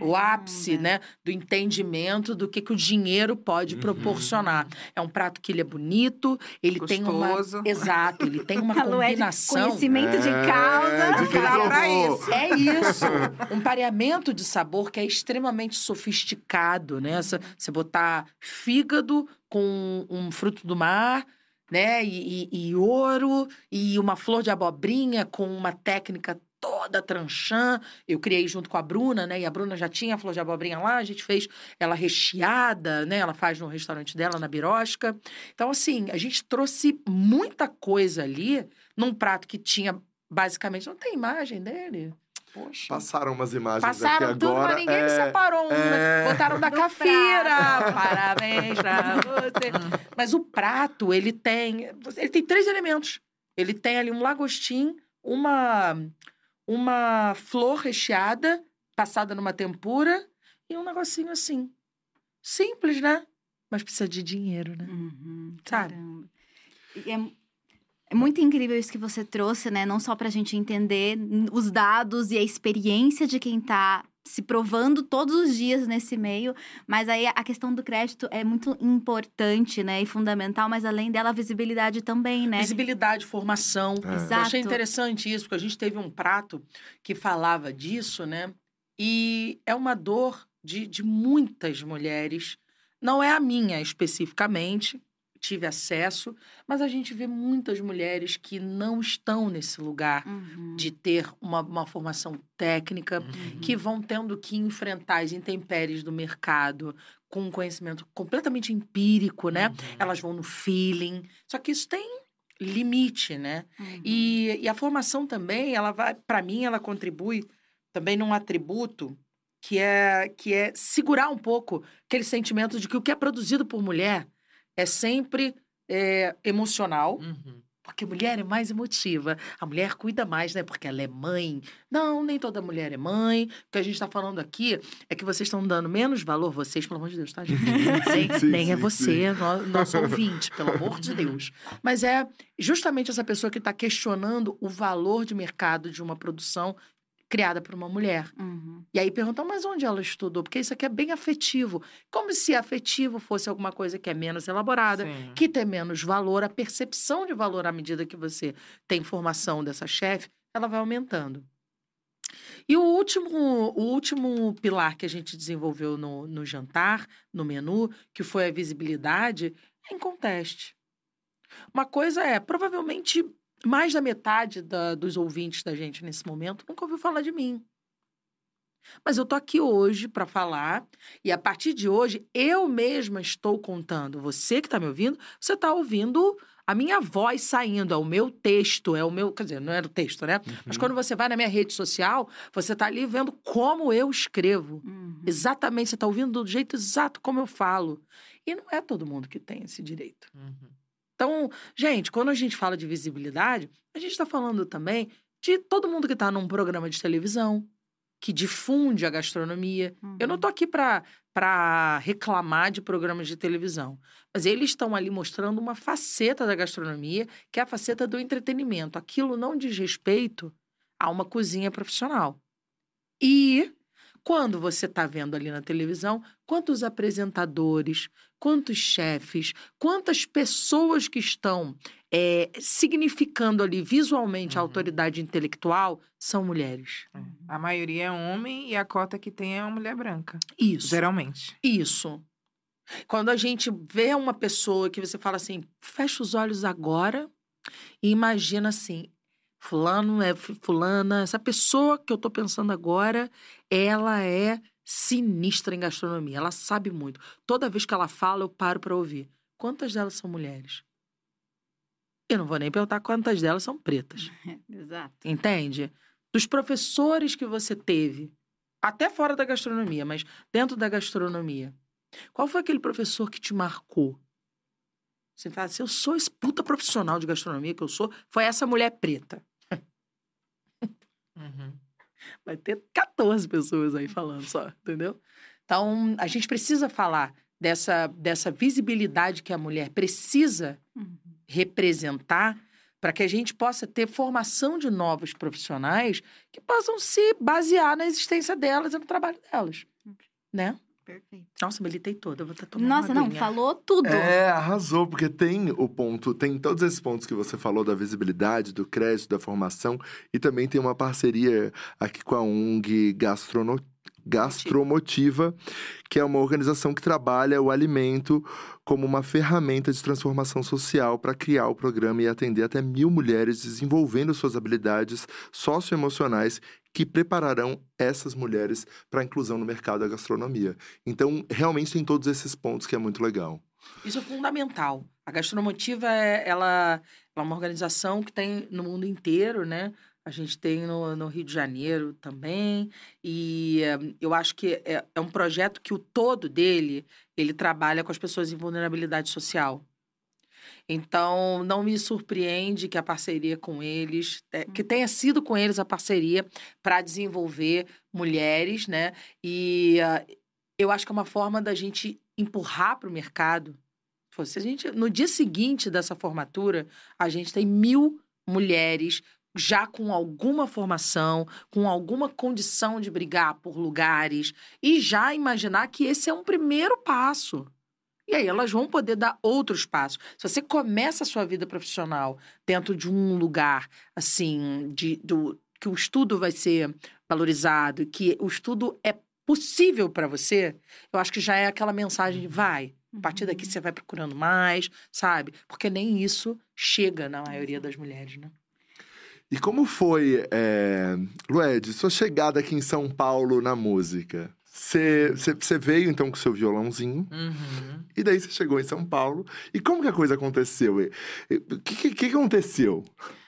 o ápice, né, do entendimento do que, que o dinheiro pode Uhum. proporcionar. É um prato que ele é bonito, ele tem uma... Exato, ele tem uma [laughs] é de combinação... conhecimento de É, causa. de pra provou. isso. É isso. Um pareamento de sabor que é extremamente sofisticado, né? Você botar fígado com um fruto do mar, né? E, e- e ouro, e uma flor de abobrinha com uma técnica toda tranchã. Eu criei junto com a Bruna, né? E a Bruna já tinha a flor de abobrinha lá, a gente fez ela recheada, né? Ela faz no restaurante dela, na Birosca. Então, assim, a gente trouxe muita coisa ali num prato que tinha, basicamente, não tem imagem dele. Poxa. Passaram umas imagens Passaram aqui tudo, agora. mas ninguém é... me separou né? é. Botaram da [laughs] Do cafeira. Parabéns pra você. Mas o prato, ele tem. Ele tem três elementos. Ele tem ali um lagostim, uma, uma flor recheada, passada numa tempura, e um negocinho assim. Simples, né? Mas precisa de dinheiro, né? Uhum, Sabe? é, é muito incrível isso que você trouxe, né? Não só pra gente entender os dados e a experiência de quem tá se provando todos os dias nesse meio, mas aí a questão do crédito é muito importante, né? E fundamental, mas além dela, a visibilidade também, né? Visibilidade, formação. É. Eu Exato. achei interessante isso, porque a gente teve um prato que falava disso, né? E é uma dor de, de muitas mulheres. Não é a minha especificamente, tive acesso, mas a gente vê muitas mulheres que não estão nesse lugar Uhum. de ter uma, uma formação técnica, Uhum. que vão tendo que enfrentar as intempéries do mercado com um conhecimento completamente empírico, né? Uhum. Elas vão no feeling. Só que isso tem limite, né? Uhum. E, e a formação também, ela vai, para mim, ela contribui também num atributo que é que é segurar um pouco aquele sentimento de que o que é produzido por mulher é sempre é, emocional, Uhum. porque mulher é mais emotiva. A mulher cuida mais, né? Porque ela é mãe. Não, nem toda mulher é mãe. O que a gente está falando aqui é que vocês estão dando menos valor, vocês, pelo amor de Deus, tá, gente? [laughs] nem Sim, nem é sim, você, no- nosso ouvinte, pelo amor de Deus. Mas é justamente essa pessoa que está questionando o valor de mercado de uma produção criada por uma mulher. Uhum. E aí perguntam, mas onde ela estudou? Porque isso aqui é bem afetivo. Como se afetivo fosse alguma coisa que é menos elaborada, Sim. que tem menos valor, a percepção de valor à medida que você tem formação dessa chefe, ela vai aumentando. E o último, o último pilar que a gente desenvolveu no, no jantar, no menu, que foi a visibilidade, é em conteste. Uma coisa é, provavelmente, mais da metade da- dos ouvintes da gente nesse momento nunca ouviu falar de mim. Mas eu tô aqui hoje para falar e a partir de hoje eu mesma estou contando. Você que está me ouvindo, você está ouvindo a minha voz saindo, é o meu texto, é o meu, quer dizer, não era o texto, né? Mas quando você vai na minha rede social, você está ali vendo como eu escrevo. Uhum. Exatamente, você está ouvindo do jeito exato como eu falo. E não é todo mundo que tem esse direito. Uhum. Então, gente, quando a gente fala de visibilidade, a gente está falando também de todo mundo que está num programa de televisão, que difunde a gastronomia. Eu não Uhum. tô aqui para reclamar de programas de televisão, mas eles estão ali mostrando uma faceta da gastronomia, que é a faceta do entretenimento. Aquilo não diz respeito a uma cozinha profissional. E quando você está vendo ali na televisão, quantos apresentadores, quantos chefes, quantas pessoas que estão é, significando ali visualmente a Uhum. autoridade intelectual são mulheres. É. A maioria é homem e a cota que tem é uma mulher branca. Isso. Geralmente. Isso. Quando a gente vê uma pessoa que você fala assim, fecha os olhos agora e imagina assim, fulano é fu- fulana, essa pessoa que eu tô pensando agora, ela é sinistra em gastronomia, ela sabe muito. Toda vez que ela fala, eu paro para ouvir. Quantas delas são mulheres? Eu não vou nem perguntar quantas delas são pretas. [laughs] Exato. Entende? Dos professores que você teve, até fora da gastronomia, mas dentro da gastronomia. Qual foi aquele professor que te marcou? Você fala assim, eu sou esse puta profissional de gastronomia que eu sou, foi essa mulher preta. Uhum. Vai ter 14 pessoas aí falando só, entendeu? Então, a gente precisa falar dessa, dessa visibilidade que a mulher precisa Uhum. representar para que a gente possa ter formação de novos profissionais que possam se basear na existência delas e no trabalho delas, né? Perfeito. Nossa, militei toda, eu vou estar tomando Nossa, uma não, aguinha. falou tudo. É, arrasou, porque tem o ponto, tem todos esses pontos que você falou da visibilidade, do crédito, da formação, e também tem uma parceria aqui com a ONG Gastrono... Gastromotiva, que é uma organização que trabalha o alimento como uma ferramenta de transformação social para criar o programa e atender até mil mulheres desenvolvendo suas habilidades socioemocionais que prepararão essas mulheres para a inclusão no mercado da gastronomia. Então, realmente tem todos esses pontos que é muito legal. Isso é fundamental. A Gastromotiva é, ela, ela é uma organização que tem no mundo inteiro, né? A gente tem no, no Rio de Janeiro também. E eh, eu acho que é, é um projeto que o todo dele, ele trabalha com as pessoas em vulnerabilidade social. Então, não me surpreende que a parceria com eles, é, que tenha sido com eles a parceria para desenvolver mulheres, né? E ah, eu acho que é uma forma da gente empurrar para o mercado. Se a gente, no dia seguinte dessa formatura, a gente tem mil mulheres já com alguma formação, com alguma condição de brigar por lugares e já imaginar que esse é um primeiro passo. E aí elas vão poder dar outros passos. Se você começa a sua vida profissional dentro de um lugar assim, de, do, que o estudo vai ser valorizado, que o estudo é possível para você, eu acho que já é aquela mensagem de vai. A partir daqui você vai procurando mais, sabe? Porque nem isso chega na maioria das mulheres, né? E como foi, é... Lued, sua chegada aqui em São Paulo na música? Você veio então com seu violãozinho, Uhum. e daí você chegou em São Paulo. E como que a coisa aconteceu? O que, que, que aconteceu?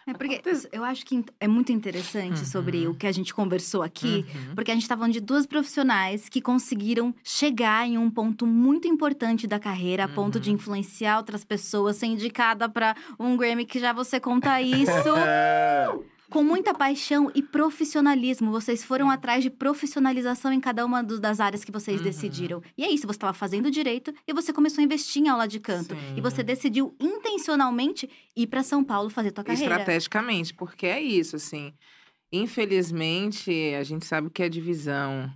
É porque eu acho que é muito interessante Uhum. sobre o que a gente conversou aqui, Uhum. porque a gente tá falando de duas profissionais que conseguiram chegar em um ponto muito importante da carreira, a ponto de Uhum. influenciar outras pessoas, ser indicada para um Grammy que já você conta isso. [laughs] Com muita paixão e profissionalismo. Vocês foram atrás de profissionalização em cada uma do- das áreas que vocês Uhum. decidiram. E é isso, você estava fazendo direito e você começou a investir em aula de canto. Sim. E você decidiu intencionalmente ir para São Paulo fazer tua carreira. Estrategicamente, porque é isso, assim. Infelizmente, a gente sabe que a divisão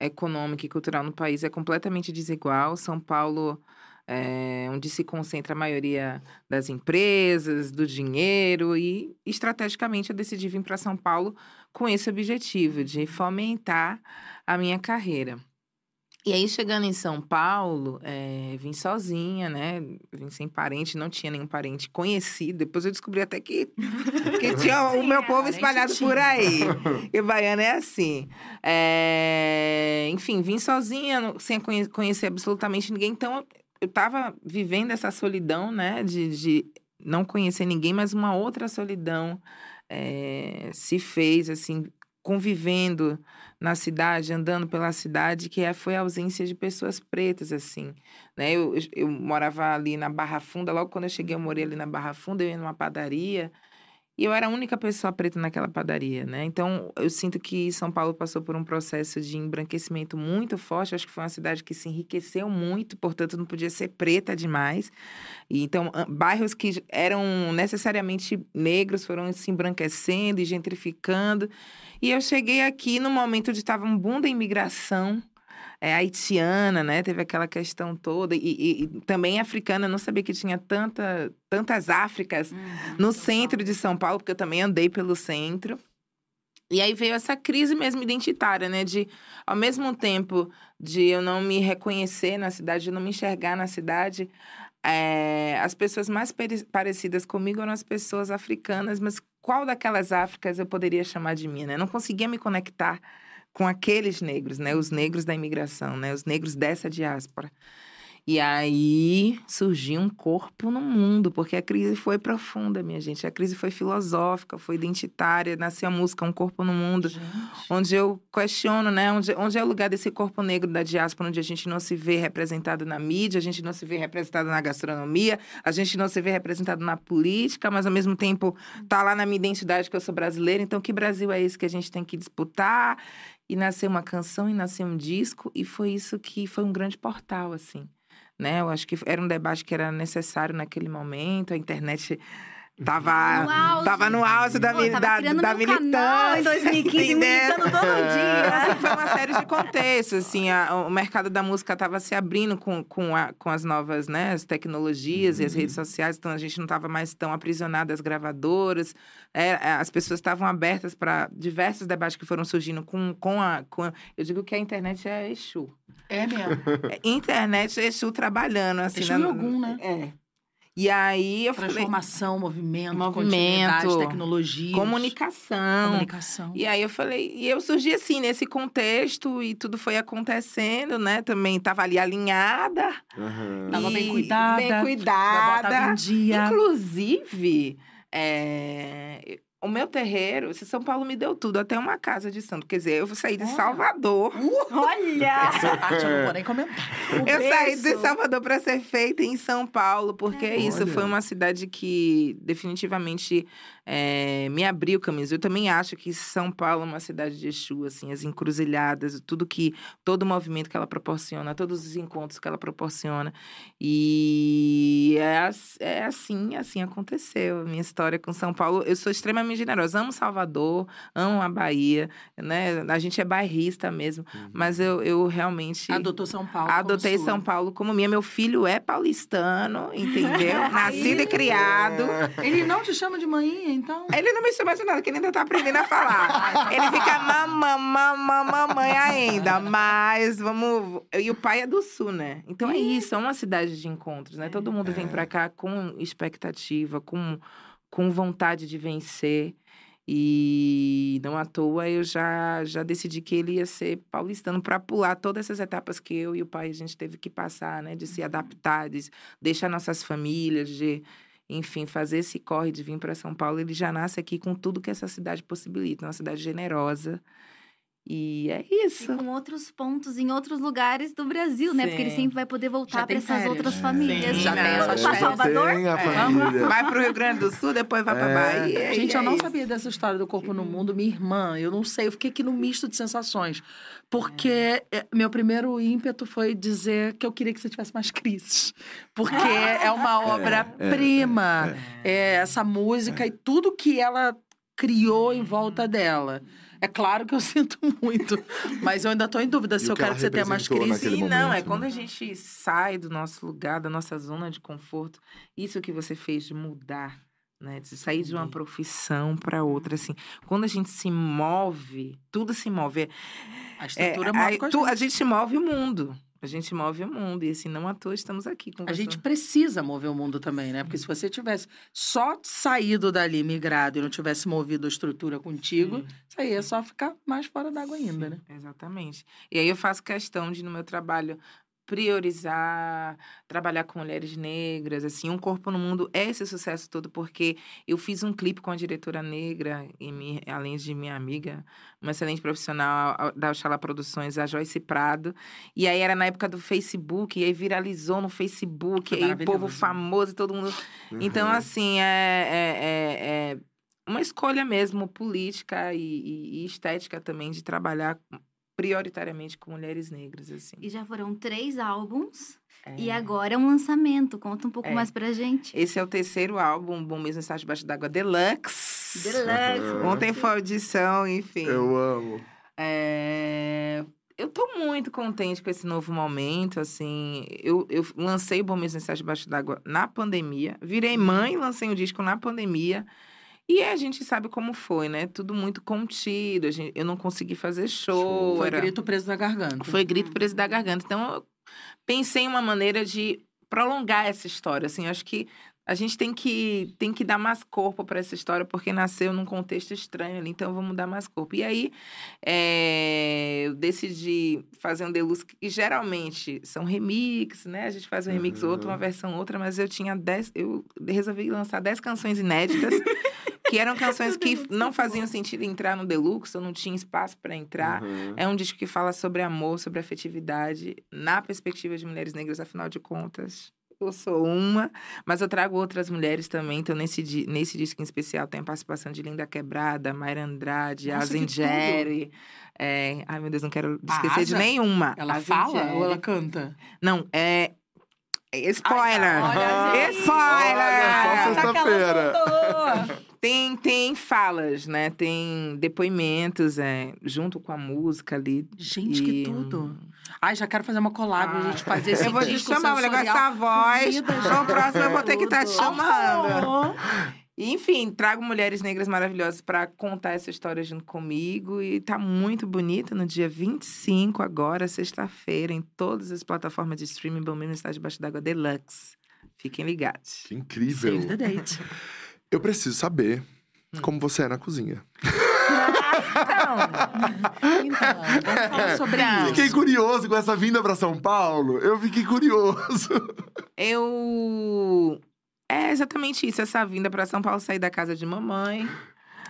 econômica e cultural no país é completamente desigual. São Paulo é onde se concentra a maioria das empresas, do dinheiro, e estrategicamente eu decidi vir para São Paulo com esse objetivo de fomentar a minha carreira. E aí, chegando em São Paulo, é, vim sozinha, né? Vim sem parente, não tinha nenhum parente conhecido. Depois eu descobri até que, que [laughs] tinha o Sim, meu é, povo espalhado por aí. [laughs] E baiano é assim. É, Enfim, vim sozinha, sem conhe- conhecer absolutamente ninguém. Então, eu tava vivendo essa solidão, né? De, de não conhecer ninguém, mas uma outra solidão é, se fez, assim, convivendo na cidade, andando pela cidade, que é, foi a ausência de pessoas pretas, assim, né? Eu, eu, morava ali na Barra Funda, logo quando eu cheguei eu morei ali na Barra Funda, eu ia numa padaria, e eu era a única pessoa preta naquela padaria, né? Então, eu sinto que São Paulo passou por um processo de embranquecimento muito forte. Acho que foi uma cidade que se enriqueceu muito, portanto, não podia ser preta demais. E, então, bairros que eram necessariamente negros foram se embranquecendo e gentrificando. E eu cheguei aqui no momento onde estava um boom da imigração é, haitiana, né? Teve aquela questão toda. E, e- e também africana, não sabia que tinha tanta, tantas Áfricas Uhum, no centro Paulo. de São Paulo, porque eu também andei pelo centro. E aí veio essa crise mesmo identitária, né? De, ao mesmo tempo de eu não me reconhecer na cidade, de eu não me enxergar na cidade, é, as pessoas mais pare- parecidas comigo eram as pessoas africanas, mas qual daquelas Áfricas eu poderia chamar de minha, né? Eu não conseguia me conectar com aqueles negros, né? Os negros da imigração, né? Os negros dessa diáspora. E aí surgiu um corpo no mundo, porque a crise foi profunda, minha gente. A crise foi filosófica, foi identitária, nasceu a música Um Corpo no Mundo, Gente. onde eu questiono, né? Onde, onde é o lugar desse corpo negro da diáspora, onde a gente não se vê representado na mídia, a gente não se vê representado na gastronomia, a gente não se vê representado na política, mas ao mesmo tempo tá lá na minha identidade que eu sou brasileira. Então, que Brasil é esse que a gente tem que disputar? E nasceu uma canção e nasceu um disco, e foi isso que foi um grande portal, assim. Né? Eu acho que era um debate que era necessário naquele momento, a internet tava No auge. tava no auge da, Pô, tava da, da meu canal em militância. 2015, entendeu? militando todo dia. Assim, foi uma série de contextos, assim, a- o mercado da música estava se abrindo com, com, a- com as novas, né, as tecnologias e as redes sociais, então a gente não estava mais tão aprisionado às gravadoras, É, é, as pessoas estavam abertas para diversos debates que foram surgindo com, com, a, com a- Eu digo que a internet é Exu. É mesmo. É, internet é Exu trabalhando, assim. Exu e Ogum, né? É. E aí eu falei... Transformação, movimento, Movimento, continuidade, tecnologia. Comunicação. Comunicação. E aí eu falei, e eu surgi assim nesse contexto e tudo foi acontecendo, né? Também tava ali alinhada. Aham. Tava bem cuidada, Bem cuidada. em dia. Inclusive, é, o meu terreiro, se São Paulo me deu tudo, até uma casa de santo. Quer dizer, eu saí de. Salvador. Olha! [laughs] Essa parte eu não vou nem comentar. O [laughs] Eu saí de berço. Salvador para ser feita em São Paulo, porque é isso, Olha. foi uma cidade que definitivamente é, me abriu caminhos. Eu também acho que São Paulo é uma cidade de Exu, assim, as encruzilhadas, tudo que, todo o movimento que ela proporciona, todos os encontros que ela proporciona. E é, é assim, assim aconteceu. A minha história com São Paulo, eu sou extremamente generosa, amo Salvador, amo a Bahia, né? A gente é bairrista mesmo, mas eu, eu realmente... Adotou São Paulo. Adotei. São Paulo como minha. Meu filho é paulistano, entendeu? [laughs] Nascido e criado. Ele não te chama de manhinha, então? Ele não me chama de nada, que ele ainda tá aprendendo a falar. Ele fica mamã, mamã, mamãe ainda. Mas vamos. E o pai é do sul, né? Então é isso, é uma cidade de encontros, né? Todo mundo vem pra cá com expectativa, com, com vontade de vencer. E não à toa eu já, já decidi que ele ia ser paulistano para pular todas essas etapas que eu e o pai a gente teve que passar, né? De se adaptar, de deixar nossas famílias, de enfim, fazer esse corre de vir para São Paulo, ele já nasce aqui com tudo que essa cidade possibilita, uma cidade generosa. E é E isso. com outros pontos em outros lugares do Brasil, né? Porque ele Sim. sempre vai poder voltar para tem essas férias. outras Sim, famílias. já tem Vamos essas férias. Salvador? Tem a É. família. Vai pro Rio Grande do Sul, depois vai para É. Bahia. Gente, e eu é não isso. sabia dessa história do corpo no mundo. Minha irmã, eu não sei, eu fiquei aqui no misto de sensações. Porque é, meu primeiro ímpeto foi dizer que eu queria que você tivesse mais crises. Porque é uma [laughs] obra-prima. É, essa música e tudo que ela criou em volta dela. É claro que eu [laughs] sinto muito, mas eu ainda tô em dúvida se eu que quero que você tenha mais crise. Sim, não, é momento, quando né? a gente sai do nosso lugar, da nossa zona de conforto, isso que você fez de mudar, né? De sair de uma profissão para outra, assim. Quando a gente se move, tudo se move. A É, estrutura a, move a tu- gente. a gente move o mundo. A gente move o mundo. E assim, não à toa estamos aqui com A gente precisa mover o mundo também, né? Porque se você tivesse só saído dali, migrado, e não tivesse movido a estrutura contigo, Sim. isso aí é só ficar mais fora d'água ainda, né? Exatamente. E aí eu faço questão de, no meu trabalho, priorizar, trabalhar com mulheres negras, assim, Um Corpo no Mundo é esse sucesso todo, porque eu fiz um clipe com a diretora negra, e me- além de minha amiga, uma excelente profissional da Oxalá Produções, a Joyce Prado, e aí era na época do Facebook, e aí viralizou no Facebook, Foi e aí o povo famoso, todo mundo... Então, Uhum. assim, é, é, é- é uma escolha mesmo política e, e- e estética também de trabalhar prioritariamente com mulheres negras, assim. E já foram três álbuns. E É. agora é um lançamento. Conta um pouco É. mais pra gente. Esse é o terceiro álbum, Bom Mesmo Estar Debaixo d'Água Deluxe. Deluxe. Ontem foi a audição, enfim. Eu amo. É, Eu tô muito contente com esse novo momento, assim. Eu, eu lancei o Bom Mesmo Estar Debaixo d'Água na pandemia. Virei mãe, lancei o disco na pandemia. E a gente sabe como foi, né? Tudo muito contido. A gente, eu não consegui fazer show. Foi era- grito preso na garganta. Foi grito preso da garganta. Então, eu pensei em uma maneira de prolongar essa história, assim, acho que a gente tem que, tem que dar mais corpo para essa história, porque nasceu num contexto estranho ali, então vamos dar mais corpo. E aí, é, eu decidi fazer um deluxe, que geralmente são remix, né? A gente faz um remix, Uhum. outra, uma versão, outra, mas eu tinha dez, eu resolvi lançar dez canções inéditas, [laughs] que eram [laughs] canções que não faziam sentido entrar no deluxe, eu não tinha espaço para entrar. Uhum. É um disco que fala sobre amor, sobre afetividade, na perspectiva de mulheres negras, afinal de contas. Eu sou uma, mas eu trago outras mulheres também. Então, nesse, di- nesse disco em especial, tem a participação de Linda Quebrada, Mayra Andrade, Azen Jerry. É... Ai, meu Deus, não quero esquecer de nenhuma. Ela Azen fala Jerry. ou ela canta? Não, é. Spoiler! olha, gente. Spoiler! Olha, só sexta-feira. Tem, tem falas, né? Tem depoimentos, é, junto com a música ali. Gente, que E- tudo. Ai, já quero fazer uma collab, a gente fazer esse Eu vou te chamar, mulher, com sensorial. essa voz. Vida, No próximo eu vou ter que estar te Tudo. chamando. E, Enfim, trago mulheres negras maravilhosas para contar essa história junto comigo. E tá muito bonita no dia 25, agora, sexta-feira, em todas as plataformas de streaming. Bom mesmo está debaixo d'água deluxe. Fiquem ligados. Que incrível. Save the date. Eu preciso saber Hum. como você é na cozinha. Então, vamos falar sobre Então. isso. Fiquei curioso com essa vinda pra São Paulo. Eu fiquei curioso. Eu. É exatamente isso, essa vinda para São Paulo, sair da casa de mamãe.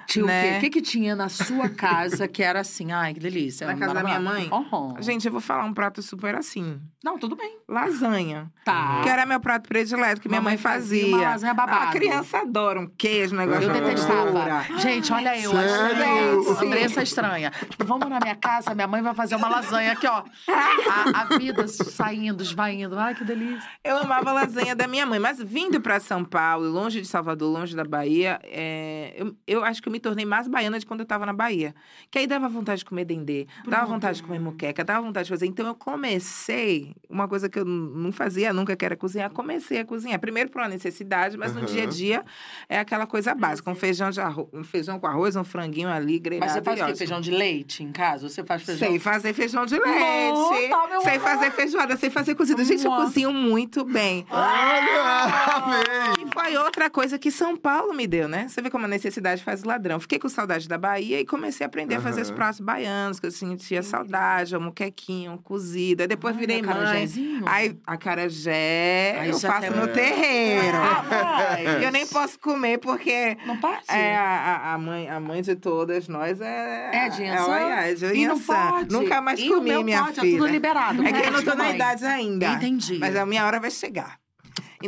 Tinha o né? quê? O que, que tinha na sua casa que era assim? Ai, que delícia. Na casa da minha mãe? Uhum. Gente, eu vou falar um prato super assim: Não, tudo bem. lasanha. Tá. Que era meu prato predileto, que minha Mamãe mãe fazia fazia. uma lasanha babado. A criança adora um queijo, um negócio Eu de detestava. Gente, olha eu, Sério? Andressa, Andressa estranha. Tipo, vamos na minha casa, minha mãe vai fazer uma lasanha aqui, ó. A, a vida saindo, esvaindo. Ai, que delícia. Eu amava a lasanha da minha mãe, mas vindo pra São Paulo, longe de Salvador, longe da Bahia, é, eu, eu acho que eu me tornei mais baiana de quando eu tava na Bahia. Que aí dava vontade de comer dendê, dava vontade de comer muqueca, dava vontade de fazer. Então eu comecei, uma coisa que eu não fazia nunca, que era cozinhar, comecei a cozinhar. Primeiro por uma necessidade, mas no Aham. dia a dia é aquela coisa básica. Um feijão, de arroz, um feijão com arroz, um franguinho ali, grelhado. Mas você faz e o quê? ótimo. Feijão de leite em casa? Você faz feijão... Sei fazer feijão de leite. meu sei amor. fazer feijoada, sei fazer cozido. Gente, eu Nossa. cozinho muito bem. [laughs] Olha! Amei! E foi outra coisa que São Paulo me deu, né? Você vê como a necessidade faz o ladrão. Fiquei com saudade da Bahia e comecei a aprender a fazer os pratos baianos, que eu sentia saudade, um muquequinho, um cozido. Aí depois Ai, virei mãe. acarajézinho? Aí, acarajé, Aí eu faço no terreiro. Ah, eu nem posso comer porque Não pode? é, a, a- a mãe, a mãe de todas nós é. É de é, Yansan? é de E não pode. Nunca mais E comi, minha pode, filha. É tudo liberado. É que eu não tô na mãe. idade ainda. Entendi. Mas a minha hora vai chegar.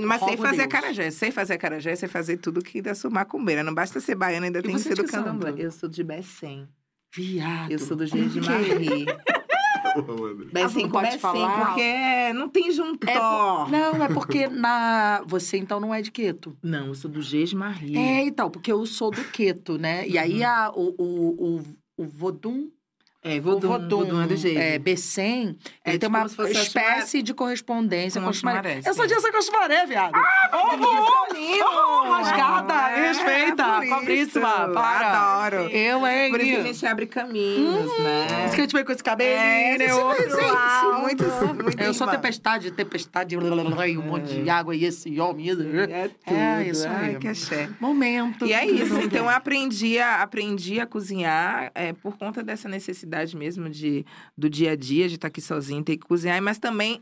Mas Rogo fazer Deus. acarajé. Sei fazer acarajé, sei fazer tudo que da sua macumbeira. Não basta ser baiana, ainda E tem que ser do candomblé. Eu sou de Bessem. Viado. Eu sou do G de? Marie. [laughs] Bessem pode Bessem, falar? porque não tem junto. É Não, é porque [laughs] na... você então não é de queto. Não, eu sou do G de Marie. É, então, porque eu sou do queto, né? E aí a, o, o, o, o Vodum, É, o Vodum, Vodum, Vodum é do G. é, Bessem, É ele tem tipo uma espécie de correspondência Com com. Xumaré, Eu sou de Essa Xumaré, viado. Oh, rasgada, respeita, cobríssima, para. Adoro. Eu, hein? Por isso que a gente abre caminhos, né? Por isso que a gente veio com esse cabelinho, É, né? gente, Outro alto. muito, muito Eu sou tempestade, tempestade, um monte de água e esse homem. É tudo. É, isso Ai, que axé. Momento. E é isso. Então, eu aprendi a, aprendi a cozinhar é, por conta dessa necessidade mesmo de, do dia a dia, de estar aqui sozinha, ter que cozinhar. Mas também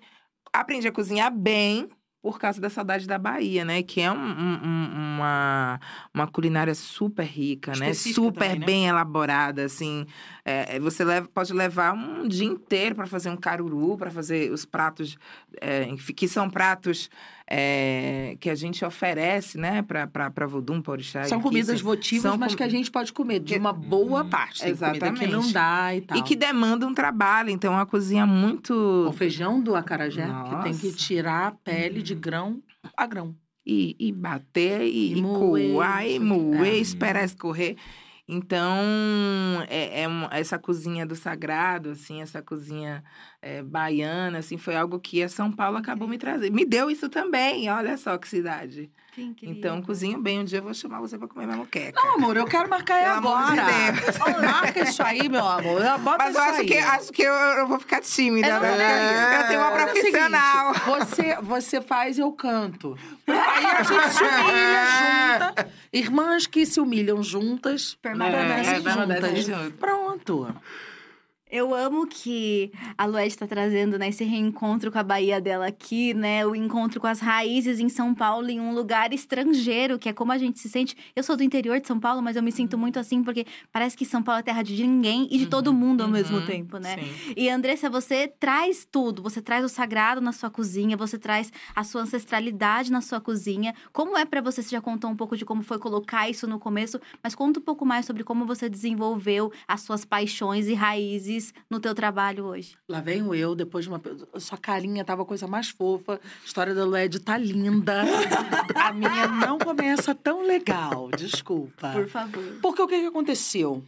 aprendi a cozinhar bem por causa da saudade da Bahia, né? Que é um- um- um- uma, uma culinária super rica, né? Super também, né? bem elaborada, assim. É, é, você leva, pode levar um dia inteiro para fazer um caruru, para fazer os pratos, é, que são pratos é, que a gente oferece, né? Para Vodum, para Orixá. São comidas isso- votivas, são mas com- que a gente pode comer de uma boa parte. Tem comida que não Exatamente. dá e tal. E que demanda um trabalho, então é uma cozinha muito. O feijão do acarajé, que tem que Nossa. tirar a pele de grão a grão. E, e bater, e, E e moer, coar, e moer, É. esperar escorrer. Então, é, é uma- essa cozinha do sagrado, assim, essa cozinha é, baiana, assim, foi algo que a São Paulo acabou me trazendo. Me deu isso também, olha só que cidade. Que. Então, cozinho bem. Um dia eu vou chamar você pra comer minha moqueca. Não, amor, eu quero marcar amor de agora. Deus. Marca isso aí, meu amor. Bota Mas eu acho aí. que, acho que eu, eu vou ficar tímida, É, né? é. Eu tenho uma Olha o seguinte, profissional. Você, você faz, eu canto. [laughs] Aí a gente se humilha junta. Irmãs que se humilham juntas, Permanecem É, permanecem juntas. juntas. Pronto. Eu amo que a Lued tá trazendo, né, esse reencontro com a Bahia dela aqui, né? O encontro com as raízes em São Paulo, em um lugar estrangeiro, que é como a gente se sente. Eu sou do interior de São Paulo, mas eu me sinto muito assim, porque parece que São Paulo é terra de ninguém e de todo mundo ao mesmo Uhum, tempo, né? Sim. E Andressa, você traz tudo. Você traz o sagrado na sua cozinha, você traz a sua ancestralidade na sua cozinha. Como é pra você? Você já contou um pouco de como foi colocar isso no começo, mas conta um pouco mais sobre como você desenvolveu as suas paixões e raízes no teu trabalho hoje. Lá venho eu, depois de uma. Sua carinha tava a coisa mais fofa. A história da Lued tá linda. A minha não começa tão legal, desculpa. Por favor. Porque o que, que aconteceu?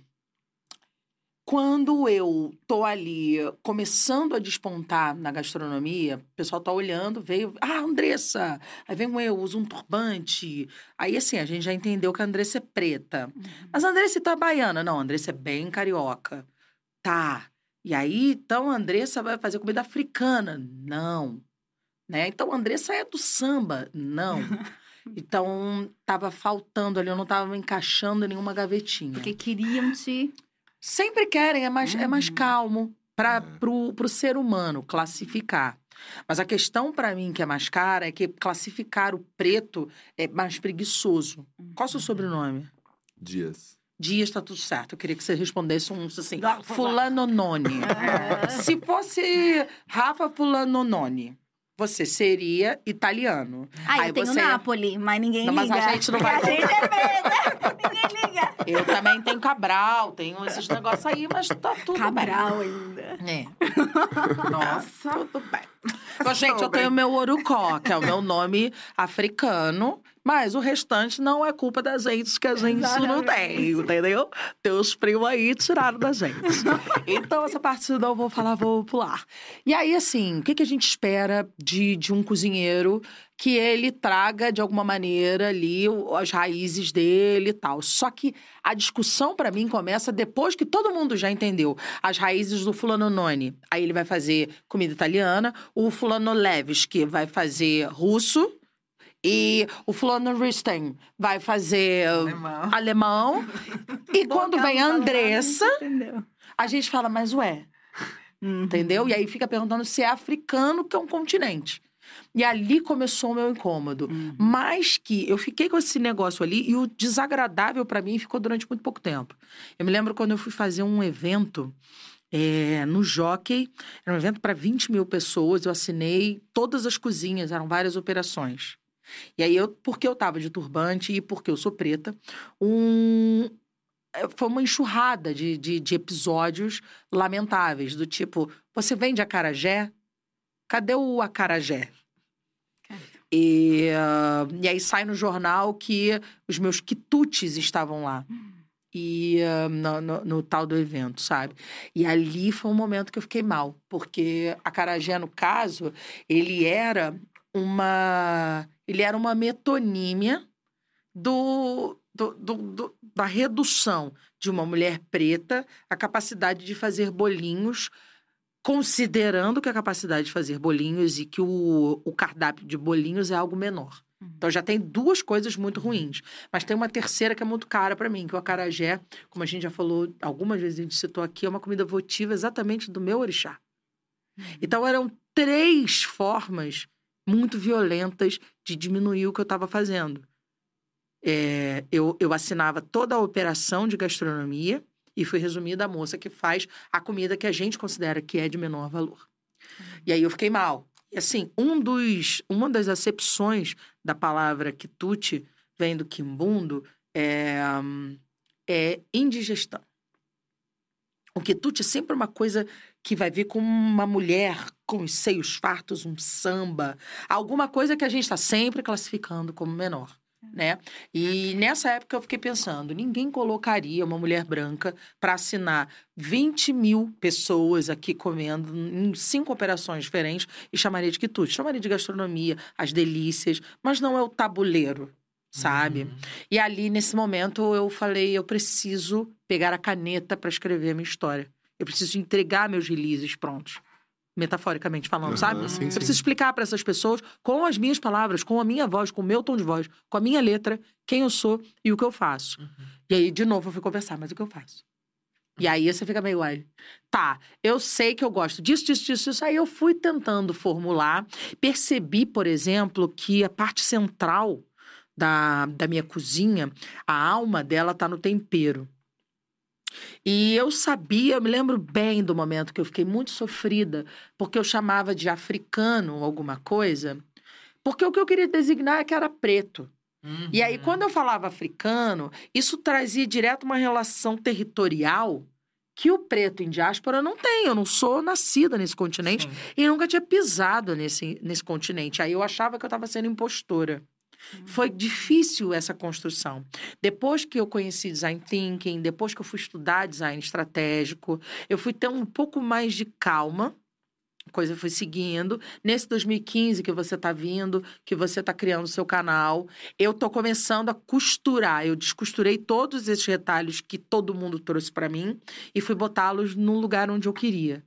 Quando eu tô ali começando a despontar na gastronomia, o pessoal tá olhando, veio, ah, Andressa! Aí vem eu, uso um turbante. Aí, assim, a gente já entendeu que a Andressa é preta. Mas a Andressa tá baiana. Não, a Andressa é bem carioca. Tá. E aí, então, a Andressa vai fazer comida africana. Não. Né? Então, a Andressa é do samba. Não. [laughs] Então, tava faltando ali, eu não tava encaixando em nenhuma gavetinha. Porque queriam te. Sempre querem, é mais, é mais Uhum. calmo para É. pro, pro ser humano classificar. Mas a questão para mim que é mais cara é que classificar o preto é mais preguiçoso. Qual é o seu sobrenome? Dias. Dias tá tudo certo. Eu queria que você respondesse um assim, Não, fulanonone. [laughs] Se fosse Rafa Fulanonone, você seria italiano. Ah, Aí eu tenho você- Napoli, mas ninguém Não, mas liga. a gente não [laughs] vai- A gente é [laughs] preta, ninguém liga. Eu também tenho Cabral, tenho esses negócios aí, mas tá tudo bem. Cabral ainda. É. [laughs] Nossa, tudo bem. Bom, gente, eu tenho meu Orucó, que é o meu nome africano. Mas o restante não é culpa da gente, que a gente não tem, entendeu? Tem os primos aí tiraram da gente. Então, essa parte não eu vou falar, vou pular. E aí, assim, o que, que a gente espera de, de um cozinheiro que ele traga, de alguma maneira, ali as raízes dele e tal. Só que a discussão, pra mim, começa depois que todo mundo já entendeu as raízes do fulano noni. Aí ele vai fazer comida italiana, o fulano leves, que vai fazer russo, e o fulano Risten vai fazer Alemão. alemão. E [laughs] quando vem a Andressa, a gente fala, mas ué, Uhum. entendeu? E aí fica perguntando se é africano, que é um continente. E ali começou o meu incômodo. Uhum. Mas que eu fiquei com esse negócio ali e o desagradável pra mim ficou durante muito pouco tempo. Eu me lembro quando eu fui fazer um evento é, no Jockey, era um evento para 20 mil pessoas, eu assinei todas as cozinhas, eram várias operações. E aí, eu, porque eu tava de turbante e porque eu sou preta, um, é, foi uma enxurrada de, de, de episódios lamentáveis, do tipo, você vende acarajé? Cadê o acarajé? E, ah, e aí sai no jornal que os meus quitutes estavam lá. E ah, no, no- no tal do evento, sabe? E ali foi um momento que eu fiquei mal, porque acarajé, no caso, ele era uma. Ele era uma metonímia do, do, do- do- da redução de uma mulher preta à capacidade de fazer bolinhos, considerando que a capacidade de fazer bolinhos e que o, o cardápio de bolinhos é algo menor. Então já tem duas coisas muito ruins. Mas tem uma terceira que é muito cara para mim, que é o acarajé, como a gente já falou algumas vezes, a gente citou aqui, é uma comida votiva exatamente do meu orixá. Então eram três formas muito violentas de diminuir o que eu estava fazendo. É, eu, eu assinava toda a operação de gastronomia e fui resumida a moça que faz a comida que a gente considera que é de menor valor. E aí eu fiquei mal. E assim, um dos, uma das acepções da palavra quitute vem do quimbundo é, é indigestão. O quitute é sempre uma coisa que vai vir com uma mulher com os seios fartos, um samba, alguma coisa que a gente está sempre classificando como menor. Né? E nessa época eu fiquei pensando, ninguém colocaria uma mulher branca para assinar 20 mil pessoas aqui comendo em cinco operações diferentes e chamaria de quitute. Chamaria de gastronomia, as delícias, mas não é o tabuleiro, sabe? Uhum. E ali, nesse momento, eu falei, eu preciso pegar a caneta para escrever a minha história. Eu preciso entregar meus releases prontos. Metaforicamente falando, Aham, sabe? sim, eu sim. preciso explicar para essas pessoas, com as minhas palavras, com a minha voz, com o meu tom de voz, com a minha letra, quem eu sou e o que eu faço. Uhum. E aí, de novo, eu fui conversar, mas o que eu faço? E aí você fica meio, uai, tá, eu sei que eu gosto disso, disso, disso, disso. Aí eu fui tentando formular. Percebi, por exemplo, que a parte central da, da minha cozinha, a alma dela tá no tempero. E eu sabia, eu me lembro bem do momento que eu fiquei muito sofrida, porque eu chamava de africano alguma coisa, porque o que eu queria designar é que era preto. E aí, Uhum. quando eu falava africano, isso trazia direto uma relação territorial que o preto em diáspora não tem. Eu não sou nascida nesse continente Sim. e nunca tinha pisado nesse, nesse continente. Aí eu achava que eu estava sendo impostora. Foi difícil essa construção. Depois que eu conheci design thinking, depois que eu fui estudar design estratégico, eu fui ter um pouco mais de calma. Coisa foi seguindo. Nesse 2015 que você está vindo, que você está criando o seu canal, eu tô começando a costurar. Eu descosturei todos esses retalhos que todo mundo trouxe para mim e fui botá-los no lugar onde eu queria.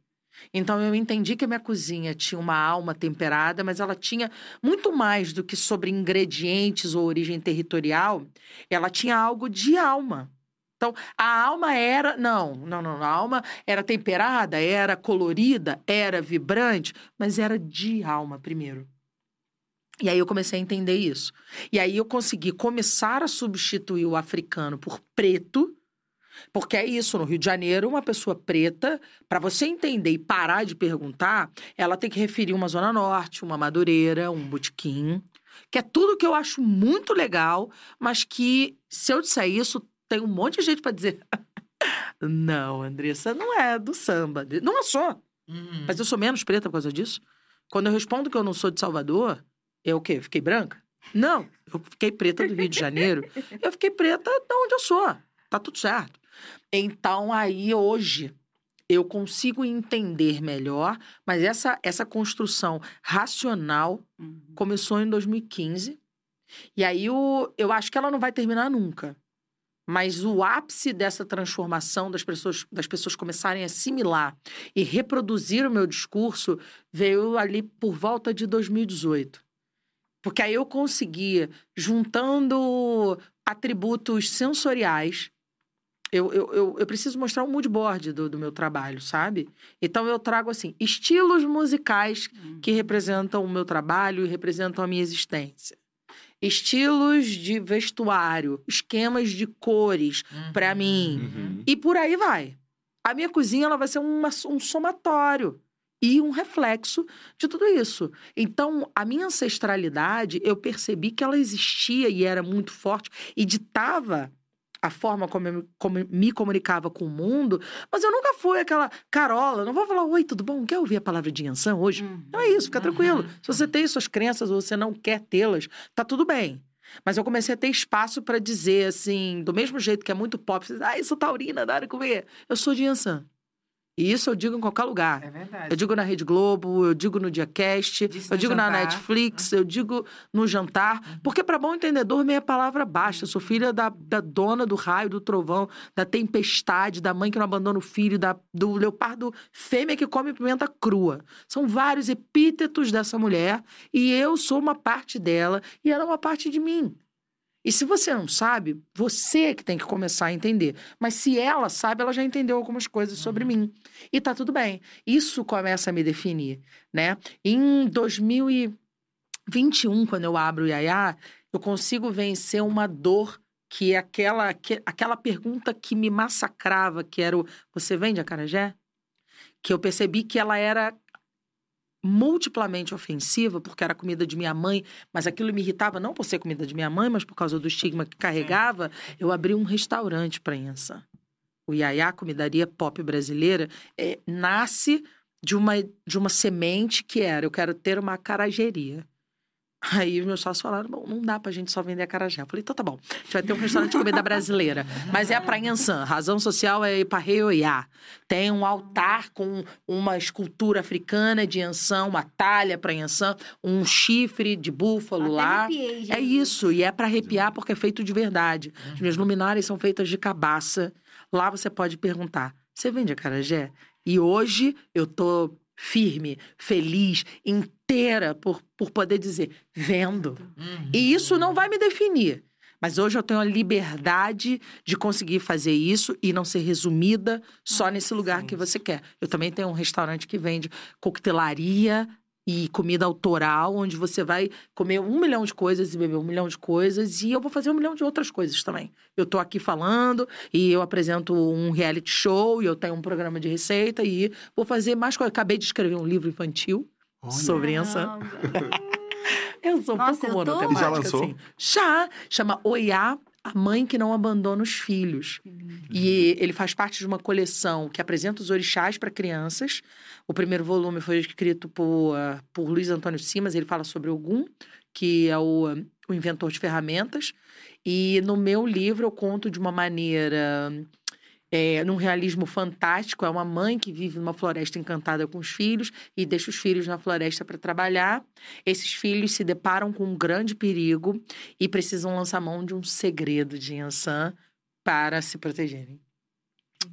Então eu entendi que a minha cozinha tinha uma alma temperada, mas ela tinha muito mais do que sobre ingredientes ou origem territorial, ela tinha algo de alma. Então, a alma era. Não, não, não. A alma era temperada, era colorida, era vibrante, mas era de alma primeiro. E aí eu comecei a entender isso. E aí eu consegui começar a substituir o africano por preto, porque é isso, no Rio de Janeiro, uma pessoa preta, para você entender e parar de perguntar, ela tem que referir uma Zona Norte, uma Madureira, um botequim, que é tudo que eu acho muito legal, mas que, se eu disser isso, tem um monte de gente para dizer. [laughs] não, Andressa, não é do samba. Não sou. Uhum. Mas eu sou menos preta por causa disso. Quando eu respondo que eu não sou de Salvador, eu o quê? Fiquei branca? Não, eu fiquei preta do Rio de Janeiro. Eu fiquei preta de onde eu sou. Tá tudo certo. Então, aí, hoje, eu consigo entender melhor, mas essa, essa construção racional Uhum. começou em 2015. E aí, o, eu acho que ela não vai terminar nunca. Mas o ápice dessa transformação das pessoas, das pessoas começarem a assimilar e reproduzir o meu discurso veio ali por volta de 2018. Porque aí eu conseguia, juntando atributos sensoriais, eu, eu, eu, eu preciso mostrar um mood board do, do meu trabalho, sabe? Então eu trago assim, estilos musicais Uhum. que representam o meu trabalho e representam a minha existência. Estilos de vestuário, esquemas de cores pra mim. Uhum. E por aí vai. A minha cozinha ela vai ser uma- um somatório e um reflexo de tudo isso. Então, a minha ancestralidade, eu percebi que ela existia e era muito forte e ditava a forma como eu me- como eu me comunicava com o mundo, mas eu nunca fui aquela Carola, não vou falar, oi, tudo bom? Quer ouvir a palavra de Yansan hoje? Uhum. Então é isso, fica tranquilo. Uhum. Se você tem suas crenças ou você não quer tê-las, tá tudo bem. Mas eu comecei a ter espaço pra dizer, assim, do mesmo jeito que é muito pop, ah, eu sou taurina, dá comer. Eu sou de Yansan. E isso eu digo em qualquer lugar. É verdade. Eu digo na Rede Globo, eu digo no Diacast, Disse eu digo na jantar. Netflix, eu digo no jantar. Uhum. Porque, para bom entendedor, meia palavra basta. Eu sou filha da, da dona do raio, do trovão, da tempestade, da mãe que não abandona o filho, da, do leopardo fêmea que come pimenta crua. São vários epítetos dessa mulher e eu sou uma parte dela e ela é uma parte de mim. E se você não sabe, você que tem que começar a entender. Mas se ela sabe, ela já entendeu algumas coisas sobre mim. E tá tudo bem. Isso começa a me definir, né? Em 2021, quando eu abro o Yaya, eu consigo vencer uma dor que é aquela, que, aquela pergunta que me massacrava, que era o você vende acarajé? Que eu percebi que ela era multiplamente ofensiva, porque era comida de minha mãe, mas aquilo me irritava não por ser comida de minha mãe, mas por causa do estigma que carregava. Eu abri um restaurante para Insa. O Yaya, comidaria pop brasileira, é, nasce de uma, de uma semente que era: eu quero ter uma carageria. Aí os meus sócios falaram: bom, não dá pra gente só vender acarajé. Eu falei: então tá bom, a gente vai ter um restaurante de comida brasileira. Mas é a Praia Ansan. Razão social é Iparreoiá. Tem um altar com uma escultura africana de Ansan, uma talha para Ansan, um chifre de búfalo Até lá. arrepiei, gente. É isso, e é pra arrepiar porque é feito de verdade. As minhas luminárias são feitas de cabaça. Lá você pode perguntar: você vende acarajé? E hoje eu tô firme, feliz, inteira por, por poder dizer: vendo. E isso não vai me definir. Mas hoje eu tenho a liberdade de conseguir fazer isso e não ser resumida só nesse lugar que você quer. Eu também tenho um restaurante que vende coquetelaria e comida autoral, onde você vai comer um milhão de coisas e beber um milhão de coisas, e eu vou fazer um milhão de outras coisas também. Eu tô aqui falando, e eu apresento um reality show, e eu tenho um programa de receita, e vou fazer mais coisas. Acabei de escrever um livro infantil Olha. Caramba. Eu sou um Nossa, pouco tô- monotemática, E já lançou? assim. Já! Chama Oiá, a mãe que não abandona os filhos. E ele faz parte de uma coleção que apresenta os orixás para crianças. O primeiro volume foi escrito por, ah, por Luiz Antônio Simas, ele fala sobre Ogum, que é o, o inventor de ferramentas. E no meu livro eu conto de uma maneira é, num realismo fantástico. É uma mãe que vive numa floresta encantada com os filhos e deixa os filhos na floresta para trabalhar. Esses filhos se deparam com um grande perigo e precisam lançar mão de um segredo de Yansan para se protegerem.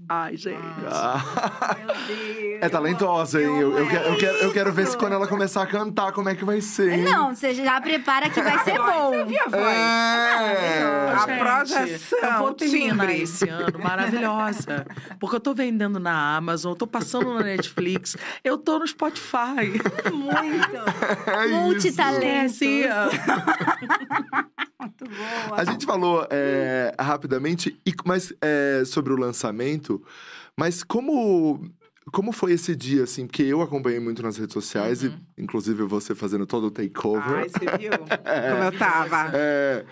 Ai, gente. Ah. Meu Deus. É talentosa, hein? Eu, eu, quero, eu, quero, eu quero ver se quando ela começar a cantar, como é que vai ser, hein? Não, você já prepara que vai ser bom. Você a voz? É. A Gente, projeção, Eu vou terminar timbre. esse ano maravilhosa. Porque eu tô vendendo na Amazon, eu tô passando na Netflix, eu tô no Spotify. Muito. [laughs] É isso. Multitalentos. Esquece. Muito boa. A gente falou é, rapidamente, mas é, sobre o lançamento, mas como. Como foi esse dia, assim? Porque eu acompanhei muito nas redes sociais, e inclusive você fazendo todo o takeover. Ai, você viu [laughs] como eu tava? É,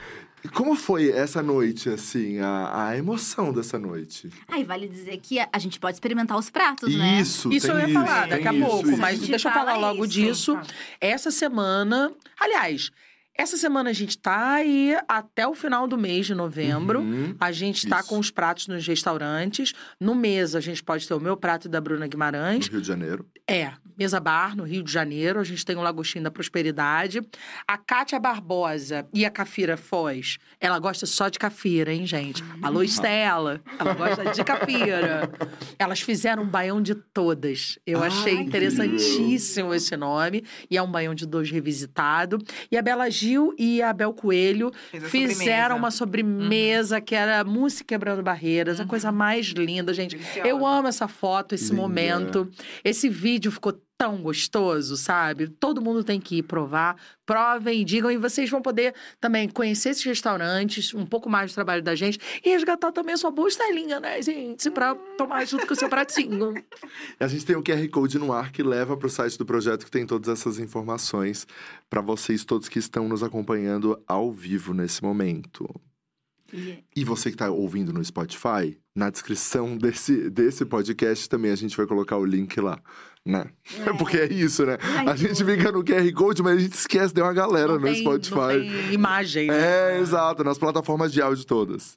como foi essa noite, assim, a, a emoção dessa noite? Aí vale dizer que a a gente pode experimentar os pratos, né? Isso, Isso eu ia isso, falar daqui a isso, pouco, isso. mas deixa eu falar fala logo isso. disso. Essa semana, aliás, essa semana a gente tá aí até o final do mês de novembro. Uhum. A gente tá Isso. com os pratos nos restaurantes. No mês, a gente pode ter o meu prato e da Bruna No Guimarães. Rio de Janeiro. É, Mesa Bar, no Rio de Janeiro. A gente tem o Lagostinho da Prosperidade. A Kátia Barbosa e a Cafira Foz, ela gosta só de cafira, hein, gente? Alô, Estela. Ela gosta de cafira. Elas fizeram um baião de todas. Eu Ai, achei interessantíssimo esse nome. E é um baião de dois revisitado. E a Bela Gil e a Bel Coelho Fez a fizeram sobremesa. uma sobremesa que era música quebrando barreiras. A coisa mais linda, gente. Eu amo essa foto, esse momento. Esse vídeo ficou tão gostoso, sabe? Todo mundo tem que ir provar. Provem, digam, e vocês vão poder também conhecer esses restaurantes, um pouco mais do trabalho da gente e resgatar também a sua boa estelinha, né, gente? Pra tomar junto com o seu pratinho. [laughs] A gente tem o QR Code no ar que leva para o site do projeto que tem todas essas informações para vocês todos que estão nos acompanhando ao vivo nesse momento. E- E você que está ouvindo no Spotify, na descrição desse, desse podcast também a gente vai colocar o link lá, né? É. [laughs] Porque é isso, né? Ai, a gente fica no QR Code, mas a gente esquece, tem uma galera Não no tem- Spotify. Não tem imagem. né? É, exato, nas plataformas de áudio todas.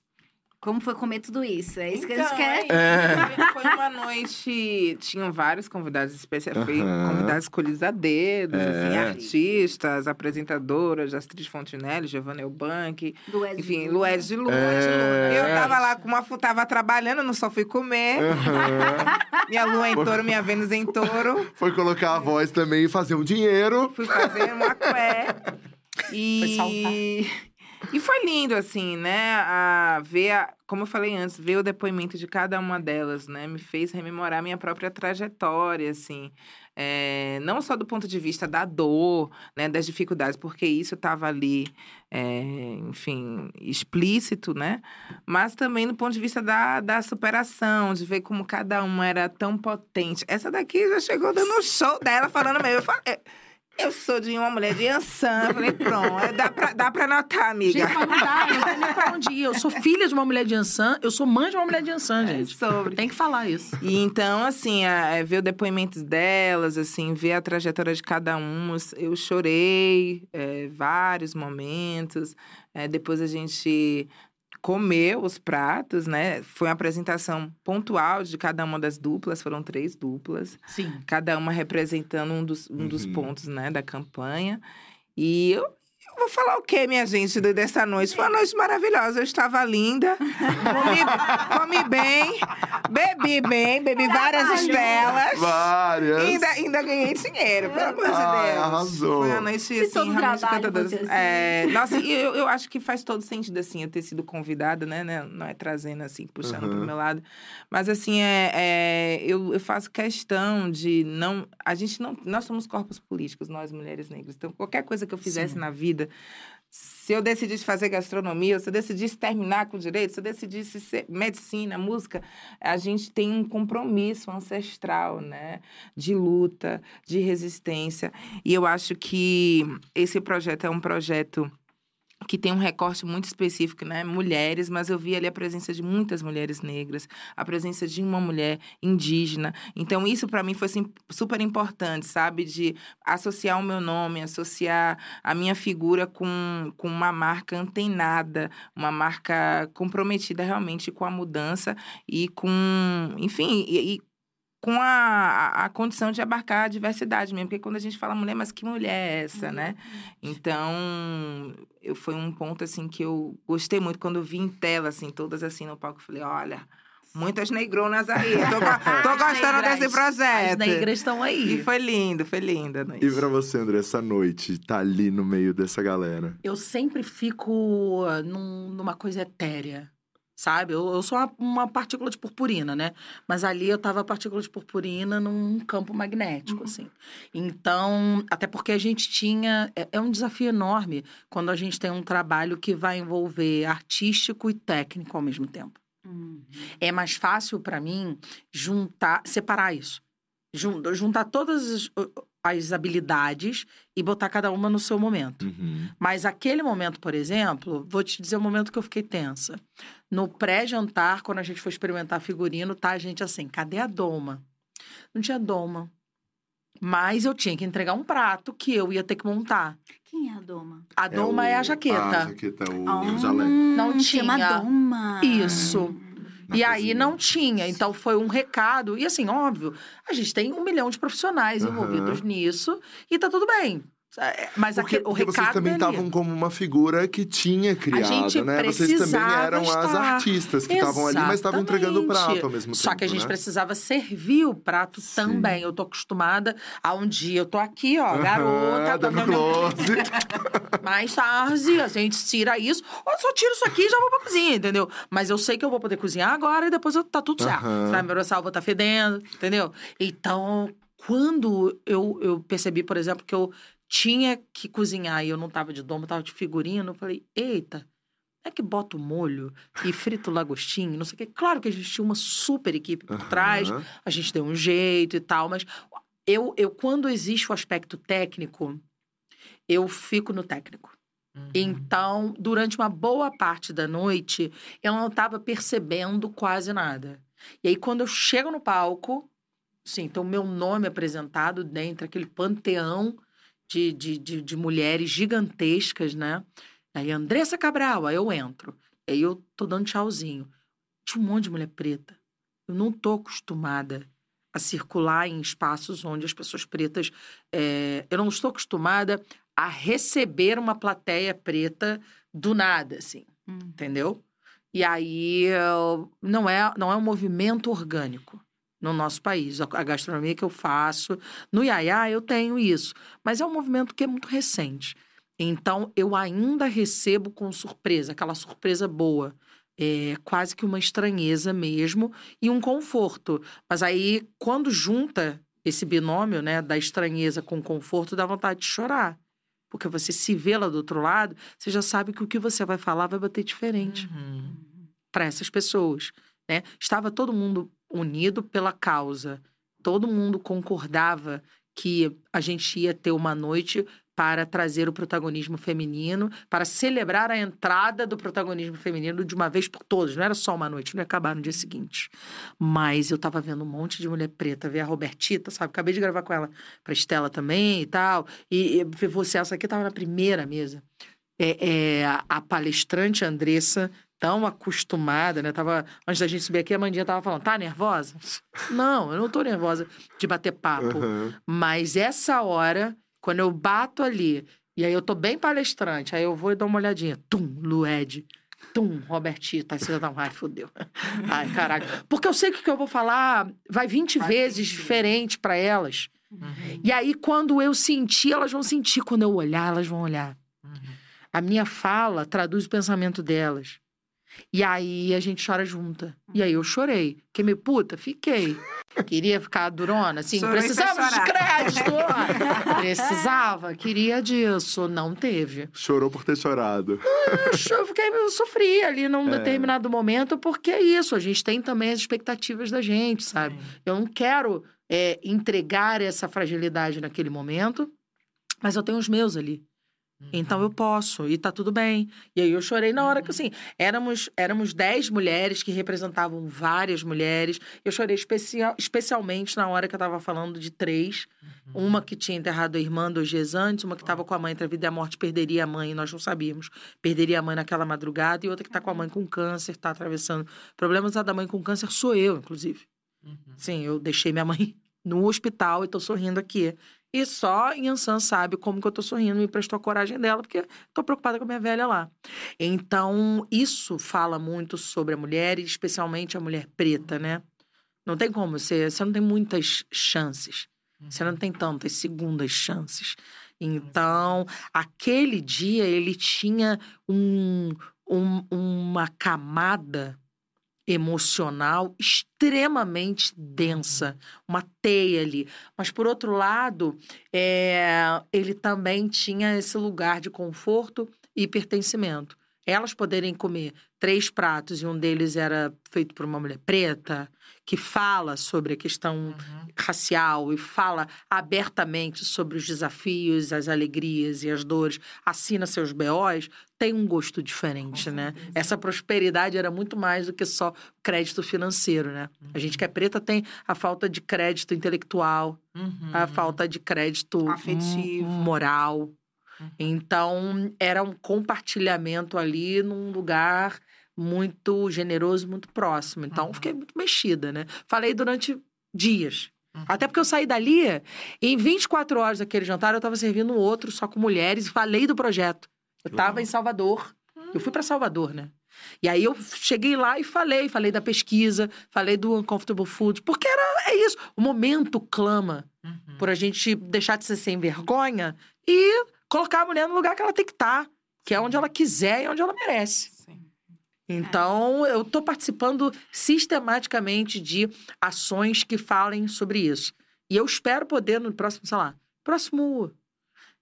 Como foi comer tudo isso? É isso que a gente Então, quer. é, Foi uma noite. Tinham vários convidados especiais. Foi Aham. convidados escolhidos a dedos, É. assim, artistas, apresentadoras, Astrid Fontinelli, Giovanna Elbank, Do Ed enfim. Luiz de Lula. É. Eu tava lá com uma. Tava trabalhando, não só fui comer. Aham. Minha lua em touro, minha Vênus em touro. Foi colocar a voz também e fazer um dinheiro. Fui fazer uma cué. Foi salvar. E... foi lindo, assim, né? A ver, a- como eu falei antes, ver o depoimento de cada uma delas, né? Me fez rememorar minha própria trajetória, assim. É, não só do ponto de vista da dor, né, das dificuldades, porque isso estava ali, é, enfim, explícito, né? Mas também do ponto de vista da, da superação, de ver como cada uma era tão potente. Essa daqui já chegou dando um show dela, falando mesmo. Eu falei, Eu sou de uma mulher de Ansan. Falei, pronto, dá pra, dá pra notar, amiga. Gente, mas não dá, eu não tenho nem pra onde ir. Eu sou filha de uma mulher de Ansan, eu sou mãe de uma mulher de Ansan, É gente. sobre. Tem que falar isso. E então, assim, a- é, ver o depoimento delas, assim, ver a trajetória de cada uma. Eu chorei é, vários momentos. É, depois a gente comeu os pratos, né? Foi uma apresentação pontual de cada uma das duplas, foram três duplas, Sim. cada uma representando um dos, um dos Uhum. pontos, né, da campanha. E eu vou falar o quê, minha gente, de- dessa noite? Foi uma noite maravilhosa. Eu estava linda, comi, comi bem, bebi bem, bebi várias estelas. Várias. E ainda, ainda ganhei dinheiro, pelo amor de Deus. arrasou. Foi uma noite, Se assim, todo realmente trabalho fosse assim. É, nossa, e eu, eu acho que faz todo sentido, assim, eu ter sido convidada, né? né, Não é trazendo, assim, puxando Uhum. pro meu lado. Mas, assim, é, é, eu, eu faço questão de não... A gente não... Nós somos corpos políticos, nós, mulheres negras. Então, qualquer coisa que eu fizesse Sim. na vida... Se eu decidisse fazer gastronomia, se eu decidisse terminar com direito, se eu decidisse ser medicina, música, a gente tem um compromisso ancestral, né? De luta, de resistência. E eu acho que esse projeto é um projeto que tem um recorte muito específico, né? Mulheres, mas eu vi ali a presença de muitas mulheres negras, a presença de uma mulher indígena. Então, isso para mim foi assim, super importante, sabe? De associar o meu nome, associar a minha figura com, com uma marca antenada, uma marca comprometida realmente com a mudança e com, enfim, e, e com a, a, condição de abarcar a diversidade mesmo. Porque quando a gente fala mulher, mas que mulher é essa, né? Então, eu, foi um ponto, assim, que eu gostei muito. Quando eu vi em tela, assim, todas assim no palco, eu falei, olha... Muitas negronas aí. Tô, [laughs] tô gostando negras. desse projeto. As negras estão aí. E foi lindo, foi linda noite. E pra você, André, essa noite, tá ali no meio dessa galera? Eu sempre fico ah, num- numa coisa etérea, sabe? Eu, eu sou uma, uma partícula de purpurina, né? Mas ali eu tava partícula de purpurina num campo magnético, assim. Então, até porque a gente tinha. É, é um desafio enorme quando a gente tem um trabalho que vai envolver artístico e técnico ao mesmo tempo. Uhum. É mais fácil para mim juntar, separar isso. Jun- Juntar todas as, as habilidades e botar cada uma no seu momento. Uhum. Mas aquele momento, por exemplo, vou te dizer o momento que eu fiquei tensa. No pré-jantar, quando a gente foi experimentar figurino, tá a gente assim, cadê a doma? Não tinha doma. Mas eu tinha que entregar um prato que eu ia ter que montar. Quem é a Doma? A doma é, o- a jaqueta. A jaqueta, o Ah, jaleco. Não chama tinha. Doma. Isso. Na E aí não tinha. Então foi um recado. E assim, óbvio, a gente tem um milhão de profissionais Aham. envolvidos nisso e tá tudo bem. É, Mas Porque, o porque vocês também é estavam como uma figura que tinha criado, gente né? Vocês também eram as estar. artistas que estavam ali, mas estavam entregando o prato ao mesmo Só tempo, que a gente né? precisava servir o prato Sim. também. Eu tô acostumada a um dia eu tô aqui, ó, Aham, garota, dando meu- close. [laughs] mais tarde a gente tira isso, ou só tiro isso aqui e já vou pra cozinha, entendeu? Mas eu sei que eu vou poder cozinhar agora e depois eu, tá tudo certo. Aham. Você vai me abraçar, eu vou estar fedendo, entendeu? Então, quando eu, eu percebi, por exemplo, que eu tinha que cozinhar e eu não tava de domo, eu tava de figurino, eu falei, eita, é que bota o molho e frita o lagostinho, não sei o quê. Claro que a gente tinha uma super equipe por trás, Aham. a gente deu um jeito e tal, mas eu, eu quando existe o aspecto técnico, eu fico no técnico. Uhum. Então, durante uma boa parte da noite, eu não estava percebendo quase nada. E aí, quando eu chego no palco, sim, então meu nome apresentado dentro aquele panteão de, de, de, de mulheres gigantescas, né? Aí, Andressa Cabral, aí eu entro. Aí eu tô dando tchauzinho. Tinha um monte de mulher preta. Eu não tô acostumada a circular em espaços onde as pessoas pretas. é, eu não estou acostumada a receber uma plateia preta do nada, assim, Hum. entendeu? E aí não é, não é um movimento orgânico no nosso país. A gastronomia que eu faço, no Iaiá eu tenho isso, mas é um movimento que é muito recente. Então eu ainda recebo com surpresa, aquela surpresa boa. É quase que uma estranheza mesmo e um conforto. Mas aí, quando junta esse binômio, né, da estranheza com o conforto, dá vontade de chorar. Porque você se vê lá do outro lado, você já sabe que o que você vai falar vai bater diferente Uhum. para essas pessoas, né? Estava todo mundo unido pela causa. Todo mundo concordava que a gente ia ter uma noite para trazer o protagonismo feminino, para celebrar a entrada do protagonismo feminino de uma vez por todas. Não era só uma noite, não ia acabar no dia seguinte. Mas eu tava vendo um monte de mulher preta, ver a Robertita, sabe? Acabei de gravar com ela pra Estela também e tal. E, e você, essa aqui tava na primeira mesa. É, é, a palestrante Andressa, tão acostumada, né? Tava, antes da gente subir aqui, a Mandinha tava falando, tá nervosa? [laughs] Não, eu não tô nervosa de bater papo. Aham. Mas essa hora, quando eu bato ali, e aí eu tô bem palestrante, aí eu vou e dou uma olhadinha. Tum, Lued. Tum, Robertita. Aí você já dá um, ai, fodeu. [laughs] Ai, caralho. Porque eu sei que o que eu vou falar vai 20 Faz vezes sentido. diferente pra elas. Uhum. E aí, quando eu sentir, elas vão sentir. Quando eu olhar, elas vão olhar. Uhum. A minha fala traduz o pensamento delas. E aí a gente chora junta. E aí eu chorei. Fiquei meio puta, fiquei. Queria ficar durona, assim, Chorei precisava de crédito. [laughs] precisava, queria disso. Não teve. Chorou por ter chorado. Eu fiquei, eu sofri ali num É. determinado momento, porque é isso. A gente tem também as expectativas da gente, sabe? Eu não quero é, entregar essa fragilidade naquele momento, mas eu tenho os meus ali. Então eu posso, e tá tudo bem. E aí eu chorei na hora que, assim, éramos, éramos dez mulheres que representavam várias mulheres. Eu chorei especial, especialmente na hora que eu tava falando de três. Uma que tinha enterrado a irmã dois dias antes, uma que tava com a mãe entre a vida e a morte, perderia a mãe, e nós não sabíamos. Perderia a mãe naquela madrugada, e outra que tá com a mãe com câncer, tá atravessando problemas. A da mãe com câncer sou eu, inclusive. Uhum. Sim, eu deixei minha mãe [laughs] no hospital e tô sorrindo aqui. E só Yansan sabe como que eu tô sorrindo, me prestou a coragem dela, porque tô preocupada com a minha velha lá. Então, isso fala muito sobre a mulher, e especialmente a mulher preta, né? Não tem como, você, você não tem muitas chances. Você não tem tantas segundas chances. Então, aquele dia ele tinha um, um- uma camada emocional extremamente densa, uma teia ali. Mas, por outro lado, é, ele também tinha esse lugar de conforto e pertencimento. Elas poderem comer três pratos e um deles era feito por uma mulher preta, que fala sobre a questão Uhum. racial e fala abertamente sobre os desafios, as alegrias e as dores, assina seus BOs, tem um gosto diferente, né? Essa prosperidade era muito mais do que só crédito financeiro, né? A gente que é preta tem a falta de crédito intelectual, Uhum. a falta de crédito Afetivo. moral. Uhum. Então, era um compartilhamento ali num lugar muito generoso, muito próximo. Então, Uhum. fiquei muito mexida, né? Falei durante dias. Uhum. Até porque eu saí dali, em 24 horas daquele jantar, eu estava servindo um outro só com mulheres e falei do projeto. Eu estava em Salvador. Eu fui para Salvador, né? E aí eu cheguei lá e falei, falei da pesquisa, falei do Uncomfortable Food, porque era, é isso. O momento clama Uhum. por a gente deixar de ser sem vergonha e colocar a mulher no lugar que ela tem que estar, que é onde ela quiser e onde ela merece. Então, eu estou participando sistematicamente de ações que falem sobre isso. E eu espero poder no próximo, sei lá, próximo.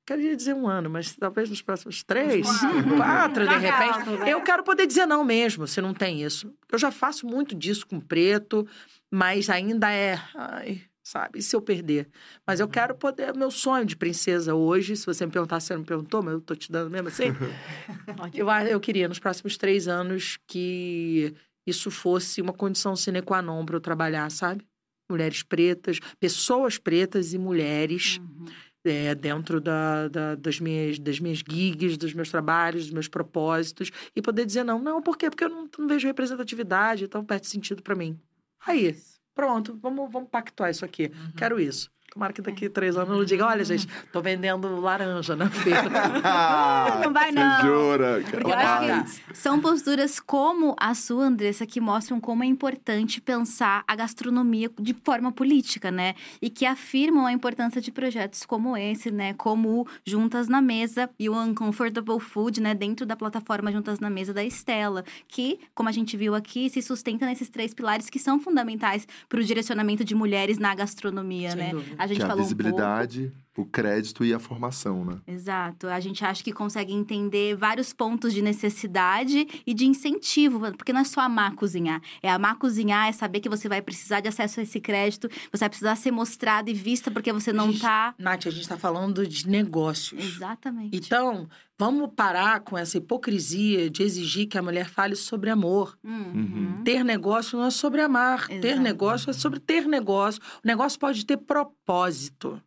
Queria dizer um ano, mas talvez nos próximos três, Quatro. quatro, de repente. né? Eu quero poder dizer não mesmo, se não tem isso. Eu já faço muito disso com preto, mas ainda é. Ai, sabe? E se eu perder? Mas eu quero poder. Meu sonho de princesa hoje, se você me perguntar, você não me perguntou, mas eu tô te dando mesmo assim. [laughs] eu, eu queria, nos próximos três anos, que isso fosse uma condição sine qua non para eu trabalhar, sabe? Mulheres pretas, pessoas pretas e mulheres Uhum. é, dentro da, da- das, minhas, das minhas gigs, dos meus trabalhos, dos meus propósitos, e poder dizer não. Não, por quê? Porque eu não, não vejo representatividade, então perde sentido para mim. Aí, pronto, vamos, vamos pactuar isso aqui. Uhum. Quero isso. Tomara que daqui a três anos eu não diga, olha, gente, tô vendendo laranja na feira. [laughs] Não vai, Você não. jura? Porque eu acho que são posturas como a sua, Andressa, que mostram como é importante pensar a gastronomia de forma política, né? E que afirmam a importância de projetos como esse, né? Como o Juntas na Mesa e o Uncomfortable Food, né? Dentro da plataforma Juntas na Mesa da Estela, que, como a gente viu aqui, se sustenta nesses três pilares que são fundamentais para o direcionamento de mulheres na gastronomia, Sem né? dúvida. A gente Que é a falou um pouco. O crédito e a formação, né? Exato. A gente acha que consegue entender vários pontos de necessidade e de incentivo, porque não é só amar cozinhar. É amar cozinhar, é saber que você vai precisar de acesso a esse crédito, você vai precisar ser mostrada e vista porque você não Gente, tá. Nath, a gente tá falando de negócios. Exatamente. Então, vamos parar com essa hipocrisia de exigir que a mulher fale sobre amor. Uhum. Ter negócio não é sobre amar. Ter Exato. negócio é sobre ter negócio. O negócio pode ter propósito.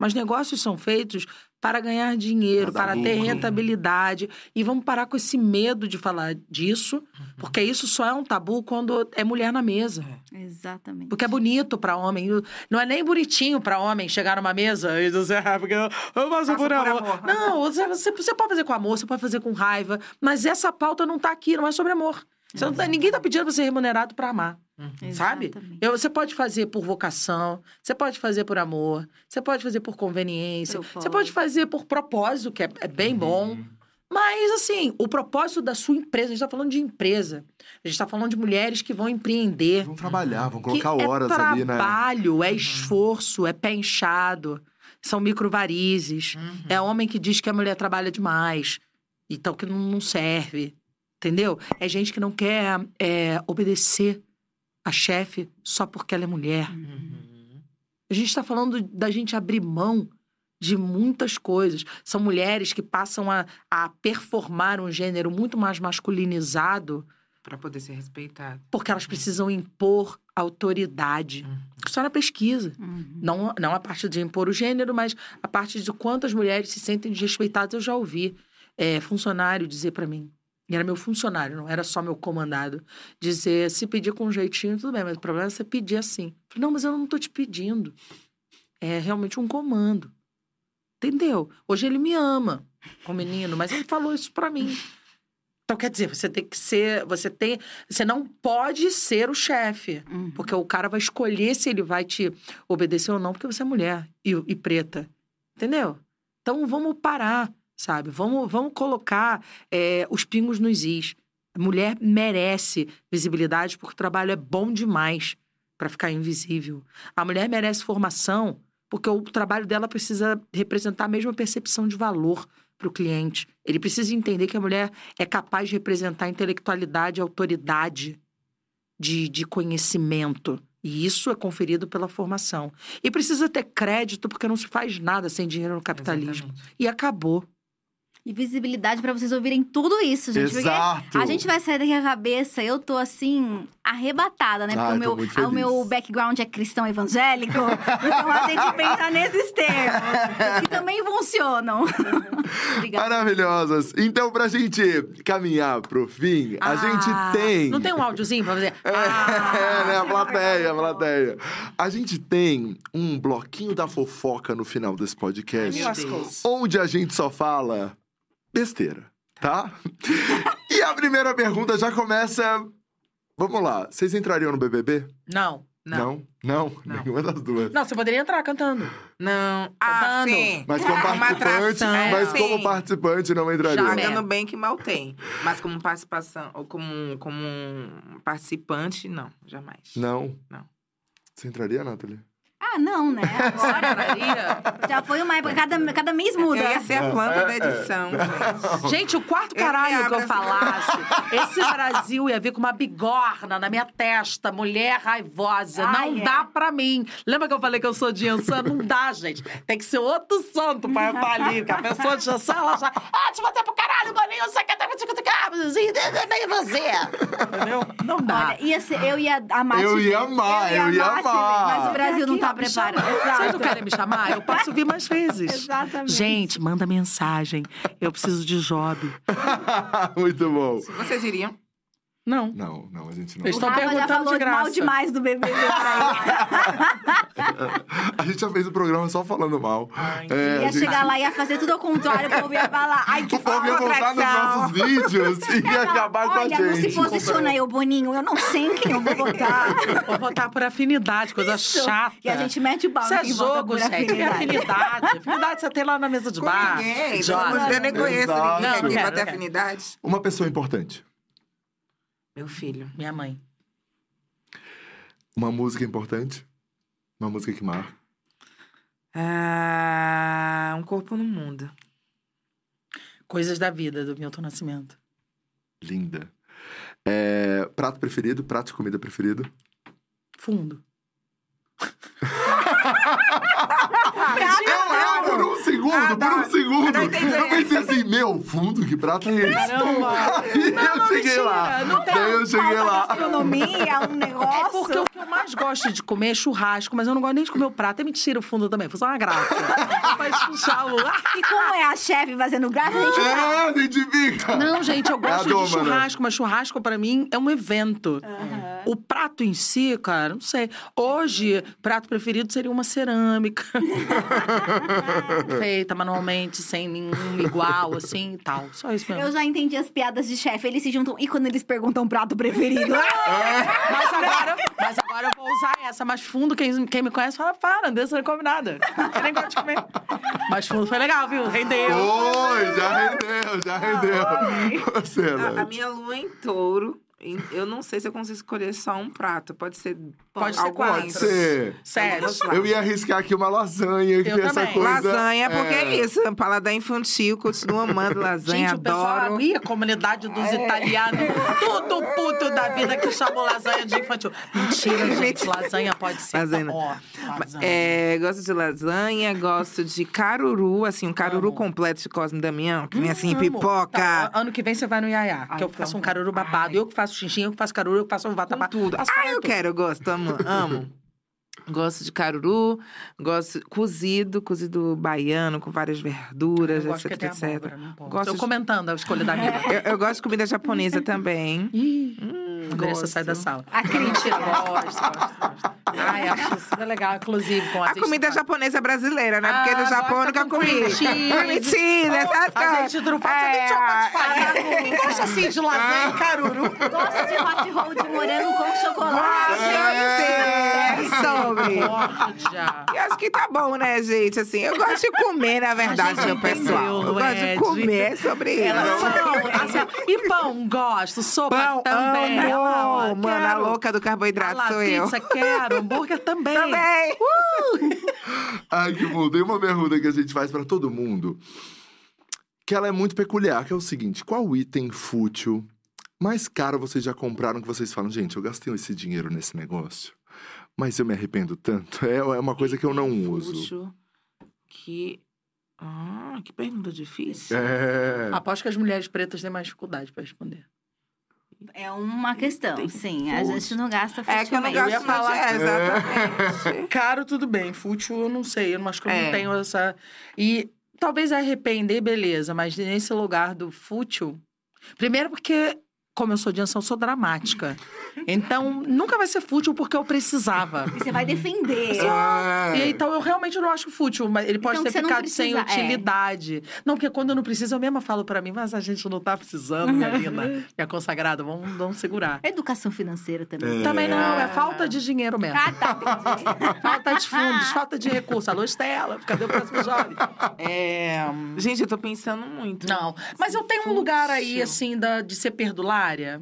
Mas negócios são feitos para ganhar dinheiro, Para para ter rentabilidade. E vamos parar com esse medo de falar disso, porque isso só é um tabu quando é mulher na mesa. Exatamente. Porque é bonito pra homem. Não é nem bonitinho pra homem chegar numa mesa e dizer, ah, porque eu faço Faço por por amor. amor. Não, você, você, você pode fazer com amor, você pode fazer com raiva. Mas essa pauta não tá aqui, não é sobre amor. Você não tá- ninguém tá pedindo pra ser remunerado pra amar. Sabe? Exatamente. Eu- você pode fazer por vocação, você pode fazer por amor, você pode fazer por conveniência, você Propósito. pode fazer por propósito, que é, é bem bom. Mas, assim, o propósito da sua empresa, a gente tá falando de empresa. A gente tá falando de mulheres que vão empreender. Vão trabalhar, vão Que colocar horas é ali, né? trabalho, é esforço, é pé inchado, são microvarizes. Uhum. É homem que diz que a mulher trabalha demais, então que não, não serve, entendeu? É gente que não quer é, obedecer a chefe só porque ela é mulher. Uhum. A gente está falando da gente abrir mão de muitas coisas. São mulheres que passam a, a performar um gênero muito mais masculinizado Pra poder ser respeitado. porque elas precisam impor autoridade. Uhum. Só na pesquisa. Uhum. Não, não a parte de impor o gênero, mas a parte de quantas mulheres se sentem desrespeitadas. Eu já ouvi é, funcionário dizer pra mim, e era meu funcionário, não era só meu comandado, dizer: se pedir com um jeitinho, tudo bem, mas o problema é você pedir assim. Falei, não, mas eu não tô te pedindo. É realmente um comando. Entendeu? Hoje ele me ama, o menino, mas ele falou isso pra mim. Então, quer dizer, você tem que ser. Você tem. Você não pode ser o chefe. Uhum. Porque o cara vai escolher se ele vai te obedecer ou não, porque você é mulher e, e preta. Entendeu? Então vamos parar, sabe? Vamos, vamos colocar é, os pingos nos is. A mulher merece visibilidade porque o trabalho é bom demais para ficar invisível. A mulher merece formação porque o trabalho dela precisa representar a mesma percepção de valor para o cliente. Ele precisa entender que a mulher é capaz de representar intelectualidade, autoridade de, de conhecimento. E isso é conferido pela formação. E precisa ter crédito, porque não se faz nada sem dinheiro no capitalismo. Exatamente. E acabou. E visibilidade pra vocês ouvirem tudo isso, gente. porque Exato. A gente vai sair daqui a cabeça, eu tô assim, arrebatada, né? Porque Ah, o, meu, muito ah, o meu background é cristão evangélico. [laughs] então a gente pensa nesses termos. Que também funcionam. [laughs] Obrigada. Maravilhosas. Então, pra gente caminhar pro fim, a Ah, gente tem. Não tem um áudiozinho pra fazer? [laughs] É, Ah, né? A plateia, a plateia. A gente tem um bloquinho da fofoca no final desse podcast, onde a gente só fala besteira, tá? e a primeira pergunta já começa. Vamos lá, vocês entrariam no BBB? Não. Não. Não? Não. Nenhuma das duas. Não, você poderia entrar cantando. Não. Ah, dando. sim. Mas como Uma participante, atração, mas sim. como participante não entraria. Né? bem que mal tem. Mas como participação, ou como, como um participante, não, jamais. Não. Não. Você entraria, Nathalie? Ah, não, né? Agora [laughs] Maria. já foi uma época, cada, cada mês muda. Eu ia ser a planta É, da é. edição, gente. Gente, o quarto Eu caralho me que eu falasse, esse Brasil ia vir com uma bigorna na minha testa, mulher raivosa. Ai, não é. dá pra mim. Lembra que eu falei que eu sou de Ansan? Não dá, gente. Tem que ser outro santo pra eu estar ali. Que a pessoa de Ansan, ela já... Ah, te botar pro caralho, bolinho, você quer... Nem você. Entendeu? Não dá. Olha, ia ser, eu ia amar Eu ia amar, eu ia amar. Mas o Brasil não tá preparado. Vocês não querem me chamar? Eu posso vir mais vezes. Exatamente. Gente, manda mensagem. Eu preciso de job. [laughs] Muito bom. Vocês iriam? Não. Não, não, a gente não. Eles estão perguntando falou de graça. mal demais do BBB pra [laughs] A gente já fez o programa só falando mal. É, ele. a Ia gente- chegar lá e ia fazer tudo ao contrário, o povo ia falar. Ai, que O povo ia voltar nos nossos vídeos e ia acabar com a Olha, gente. não se posiciona aí, ô Boninho. Eu não sei em quem eu vou votar. Vou votar por afinidade, coisa Isso. chata. E a gente mete o pau Isso é jogo, gente. Que afinidade. afinidade. Afinidade você tem lá na mesa de Com bar. ninguém. Eu nem conheço ninguém aqui não quero, pra ter não quero. afinidade. Uma pessoa importante. Meu filho. Minha mãe. Uma música importante. Uma música que marca. Ah, um corpo no mundo. Coisas da vida, do Milton Nascimento. Linda. É, prato preferido? Prato de comida preferido? Fundo. [laughs] Eu, eu, por um segundo, Ah, por tá. um segundo. Eu não. Eu pensei assim, meu, fundo, que prato é esse? Caramba! Aí eu cheguei lá. não tem Daí eu cheguei lá. Gastronomia, um negócio. É porque o eu mais gosto de comer é churrasco, mas eu não gosto nem de comer o prato. É mentira o fundo também, foi só uma graça. Mas puxar o... E como é a chefe fazendo graça, a gente. É, fica. Não, gente, eu gosto É doma, de churrasco, mas churrasco pra mim é um evento. O prato em si, cara, não sei. Hoje, prato preferido seria uma cerâmica. [laughs] Feita manualmente, sem nenhum igual, assim e tal. Só isso mesmo. Eu já entendi as piadas de chefe. Eles se juntam. E quando eles perguntam prato preferido? [laughs] Mas agora, mas agora eu vou usar essa. Mas fundo, quem, quem me conhece fala, para, Andressa não come nada. Eu nem gosto de comer. Mas fundo foi legal, viu? Rendeu. Oi, já rendeu, já rendeu. Você, A, a Nath. minha lua em touro, eu não sei se eu consigo escolher só um prato. Pode ser. Pode ser quatro. Pode ser. Sério. Eu ia arriscar aqui uma lasanha, que Eu essa também. coisa. Lasanha, porque é isso. Paladar infantil, continuo amando [laughs] lasanha, Gente, o pessoal adoro. ali, a comunidade dos italianos, tudo puto da vida que chamou lasanha de infantil. Mentira, gente. Lasanha pode ser. Lasanha. Ó, lasanha. É, gosto de lasanha, gosto de caruru, assim, um caruru Amo. completo de Cosme Damião, que vem assim, Amo. pipoca. Tá, ano que vem você vai no Iaiá, Ai, que eu então. faço um caruru babado. Ai. Eu que faço xixim, eu que faço caruru, eu que faço um vatapá. tudo. Faço Ah, eu tudo. quero, eu gosto, amo, amo. Gosto de caruru, gosto cozido, cozido baiano, com várias verduras, Eu etc, tem etc. abóbora. Gosto Tô de- comentando a escolha da amiga. [laughs] Eu, eu gosto de comida japonesa também. Ih, Hum, Gosto. sai da sala. A Mentira, [laughs] gosto, gosto, gosto. Ai, acho super legal, inclusive, com A comida japonesa brasileira, né? Porque Ah, no Japão eu gosta nunca com comi. Mentira, essas coisas. Azeite trufado, você É, nem tinha pode falar. é. Quem gosta [laughs] assim de lasanha caruru? Gosto de hot roll de morango com chocolate. É, sobre. [laughs] E acho que tá bom, né, gente? Assim, eu gosto de comer, na verdade, gente meu pessoal. Eu gosto de comer sobre isso. Pão, assim, e pão, gosto. Sopa Pão, também. Amo. Ela, ó, Mano, a quero. louca do carboidrato lá, sou eu. pizza, quero. Hambúrguer [laughs] também. Também. [laughs] Ai, que bom. Tem uma pergunta que a gente faz pra todo mundo. Que ela é muito peculiar, que é o seguinte. Qual item fútil mais caro vocês já compraram que vocês falam, gente, eu gastei esse dinheiro nesse negócio, mas eu me arrependo tanto. É, é uma coisa que eu não uso. Fútil, Que. Ah, que pergunta difícil. É. Aposto que as mulheres pretas têm mais dificuldade pra responder. É uma questão, Tem sim. A fútil. gente não gasta É que eu não gasto ia falar é, exatamente. [laughs] Caro, tudo bem. Fútil, eu não sei. Eu acho que eu É. não tenho essa. E talvez arrepender, beleza, mas nesse lugar do fútil. Primeiro, porque, como eu sou de ação, eu sou dramática. Então, nunca vai ser fútil porque eu precisava. E você vai defender. É. E então eu realmente não acho fútil, mas ele pode Então, ter ficado sem precisa, é. utilidade. Não, porque quando eu não preciso, eu mesma falo pra mim, mas a gente não tá precisando, minha linda, [laughs] minha consagrada, vamos, vamos segurar. Educação financeira também. É. Também não, é falta de dinheiro mesmo. Ah, tá. [laughs] Falta de fundos, falta de recurso. Alô, Estela, cadê o próximo jovem? [laughs] É... Gente, eu tô pensando muito. Não, mas eu tenho um lugar aí, assim, da, de ser perdulária.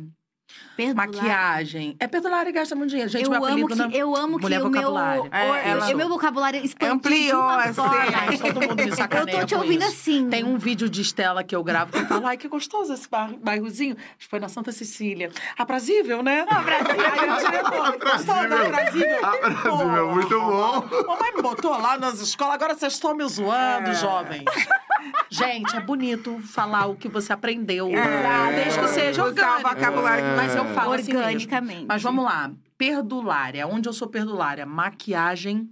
Perdulária. Maquiagem. É perdulária e gasta muito dinheiro. Gente, eu, meu apelido amo na... que, eu amo que mulher o meu, vocabulário. É, o- ela- meu vocabulário expandiu Ampliou, de assim. todo mundo me Eu tô te ouvindo isso. assim. Tem um vídeo de Estela que eu gravo que eu falo, ai, que gostoso esse bairrozinho. Acho que foi na Santa Cecília. Aprazível, né? Aprazível. Aí o diretor, gostou da Aprazível? Aprazível, muito bom. Mamãe me botou lá nas escolas, agora vocês estão me zoando, jovens. Gente, é bonito falar o que você aprendeu. É. Desde que seja Usar o orgânico. vocabulário que Mas eu falo assim mesmo. Organicamente. Mas vamos lá. Perdulária. Onde eu sou perdulária? Maquiagem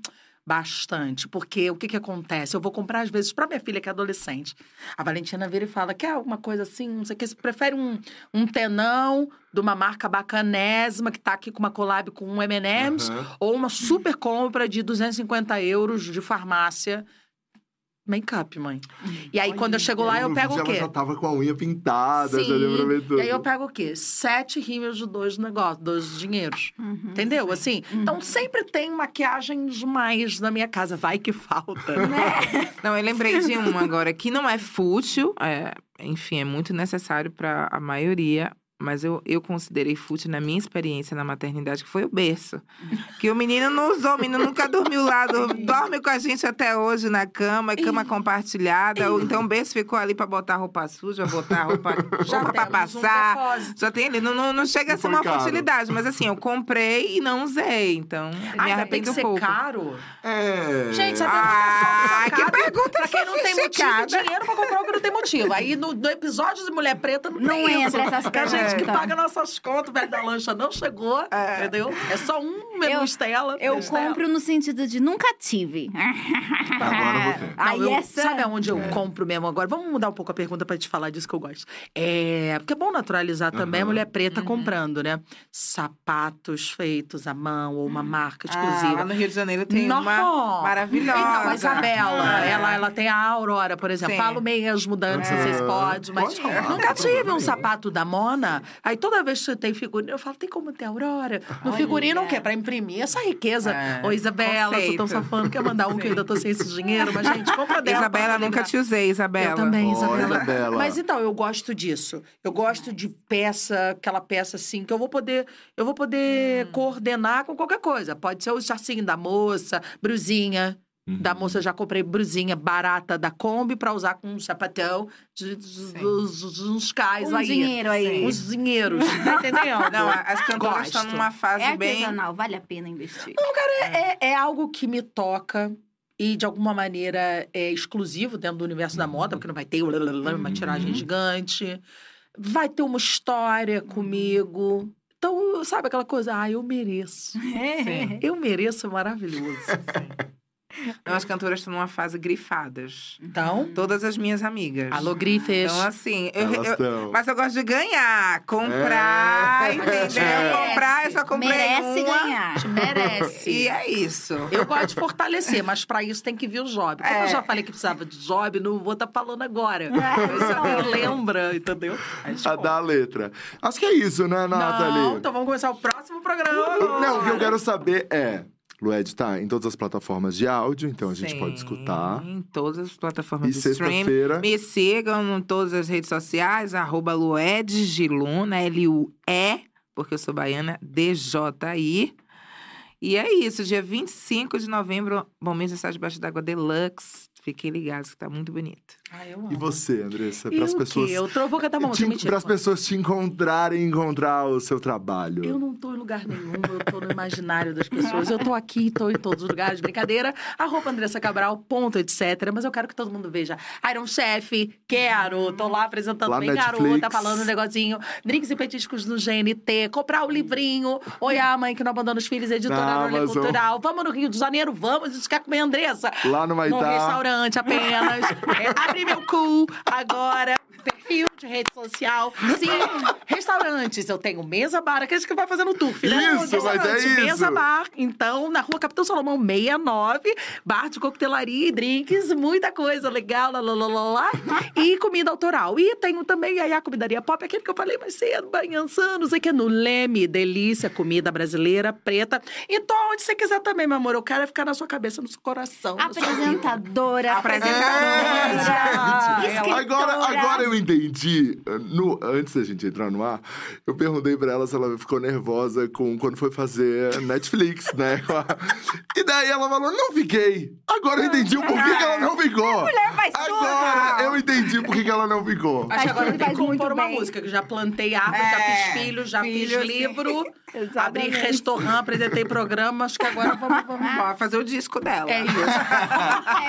bastante. Porque o que que acontece? Eu vou comprar, às vezes, pra minha filha, que é adolescente. A Valentina vira e fala: quer alguma coisa assim? Não sei o que. Você prefere um, um tenão de uma marca bacanésima que tá aqui com uma collab com um M&M's? Aham. Ou uma super compra de 250 euros de farmácia? Make-up, mãe. E aí, quando eu chego lá, eu pego o quê? Ela já tava com a unha pintada, já deu pra ver tudo. E aí eu pego o quê? Sete rímels de dois negócios, dois dinheiros. Uhum. Entendeu? Assim, então sempre tem maquiagem demais na minha casa. Vai que falta. Né? [laughs] Não, eu lembrei de uma agora que não é fútil, é, enfim, é muito necessário para a maioria. Mas eu, eu considerei fútil na minha experiência na maternidade, que foi o berço. [laughs] Que o menino não usou, o menino nunca dormiu lá, do- dorme com a gente até hoje na cama, é cama compartilhada. Ou então o berço ficou ali pra botar roupa suja, botar roupa, [laughs] Já roupa um passar. depósito. Já tem ali, não, não, não chega a E ser uma caro. futilidade, mas assim, eu comprei e não usei, então me Ah, tem arrependo que um ser pouco. caro? É. Gente, sabe Ah, ah, que pergunta Pra quem não tem motivo, dinheiro pra comprar o que não tem motivo. Aí no, no episódio de Mulher Preta não, Não tem entra isso. essas a gente que paga nossas contas, o velho da lancha não chegou, entendeu? É só um menu Eu- Estela. Eu Estela. compro no sentido de nunca tive. Agora eu vou ter. Não, Aí eu- essa... Sabe aonde eu compro mesmo agora? Vamos mudar um pouco a pergunta pra te falar disso que eu gosto. É, porque é bom naturalizar também a mulher preta comprando, né? Sapatos feitos à mão ou uma marca Ah, exclusiva. lá no Rio de Janeiro tem Não. uma maravilhosa. Então, a Isabela, É. ela, ela tem a Aurora, por exemplo. Sim. Falo mesmo não sei se pode, mas Pode nunca tive um sapato da Mona. Aí toda vez que tem figurino, eu falo, tem como ter Aurora? No figurino o quê? Pra imprimir essa riqueza. É, Ô, Isabela, sou tão conceito. safando, quer mandar um que eu ainda tô sem esse dinheiro, mas, gente, compra dela. Isabela, nunca te usei, Isabela. Eu também, Isabela. Isabela. Mas então, eu gosto disso. Eu gosto de peça, aquela peça assim, que eu vou poder, eu vou poder coordenar com qualquer coisa. Pode ser o chacinho da moça, brusinha. Uhum. Da moça, eu já comprei brusinha barata da Kombi pra usar com um sapatão de, de- Sim. uns cais Um aí. dinheiro aí. Sim. Uns dinheiros. [laughs] Tá entendendo? Não, as cantoras estão numa fase É bem. artesanal, vale a pena investir. É, é algo que me toca e, de alguma maneira, é exclusivo dentro do universo da moda, porque não vai ter uma tiragem gigante. Vai ter uma história comigo. Então, sabe aquela coisa? Ah, eu mereço. [laughs] Sim. Eu mereço, é maravilhoso. Não, as cantoras estão numa fase grifadas. Então, Todas as minhas amigas. alô, grifes. Então, assim, eu, Elas eu- mas eu gosto de ganhar. Comprar, É. entendeu? É. Comprar, eu só comprei Merece uma. ganhar. merece. E é isso. Eu gosto de fortalecer, mas pra isso tem que vir o job. Como É. eu já falei que precisava de job, não vou estar falando agora. Mas alguém lembra, entendeu? A gente A letra. Acho que é isso, né, Nathalie? Não, então vamos começar o próximo programa. Não, o que eu quero saber é. Lued tá em todas as plataformas de áudio, então a gente Sim, pode escutar. Em todas as plataformas E de streaming. sexta-feira. Me sigam em todas as redes sociais, arroba Luedgiluna, L-U-E, porque eu sou baiana, D-J-I. E é isso, dia 25 de novembro, Momento de Estar Debaixo d'Água Deluxe. Fiquem ligados que tá muito bonito. Ah, eu amo. E você, Andressa? Para as pessoas. quê? Eu vou cantar uma música. Para as pessoas te encontrarem e encontrar o seu trabalho. Eu não tô em lugar nenhum, eu tô no imaginário das pessoas. Eu tô aqui, tô em todos os lugares, brincadeira. Arroba Andressa Cabral, ponto, etc. Mas eu quero que todo mundo veja. Iron Chef, quero. Tô lá apresentando Lá bem Netflix. garota, falando um negocinho. Drinks e petiscos no GNT, comprar o livrinho. Oi, a mãe que não abandona os filhos, editora. Cultural. Vamos no Rio de Janeiro, vamos. Isso quer comer, Andressa? Lá no No Maitá. Restaurante apenas. É, abri meu cu agora. Perfil de rede social. Sim, [gasps] restaurantes. Eu tenho mesa bar, aqueles que vai fazendo tour. filha. Isso, mas é Restaurante, isso. Mesa bar. Então, na rua Capitão Salomão 69, bar de coquetelaria e drinks, muita coisa legal, lá, lá, lá, lá, lá. E comida autoral. E tenho também aí a comidaria pop, aquele que eu falei mais cedo, Banhançã, não sei o que, no Leme, delícia, comida brasileira, preta. Então, onde você quiser também, meu amor, eu quero é ficar na sua cabeça, no seu coração. Apresentadora, Apresentadora. apresentadora. Agora, agora eu entendi. No, antes da gente entrar no ar, eu perguntei pra ela se ela ficou nervosa com quando foi fazer Netflix, [laughs] né? E daí ela falou: não fiquei. Agora eu entendi o porquê que ela não ficou. mulher faz tudo. Agora eu entendi por que ela não ficou. Acho que agora tem que faz muito compor uma bem. música, que já plantei árvore, É, já fiz filho, já filho, fiz livro, [laughs] abri restaurante, apresentei programa, acho que agora vamos... vamos... [laughs] Fazer o disco dela. É isso.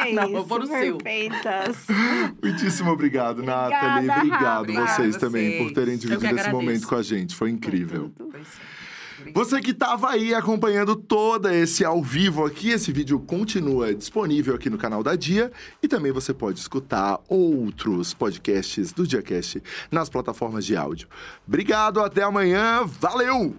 É Não, isso, eu vou no seu. perfeitas. Muitíssimo obrigado, Nathalie. Obrigada, Obrigado Obrigada vocês a também vocês. por terem dividido esse momento com a gente. Foi incrível. Você que estava aí acompanhando todo esse ao vivo aqui, esse vídeo continua disponível aqui no canal da Dia e também você pode escutar outros podcasts do DiaCast nas plataformas de áudio. Obrigado, até amanhã, valeu!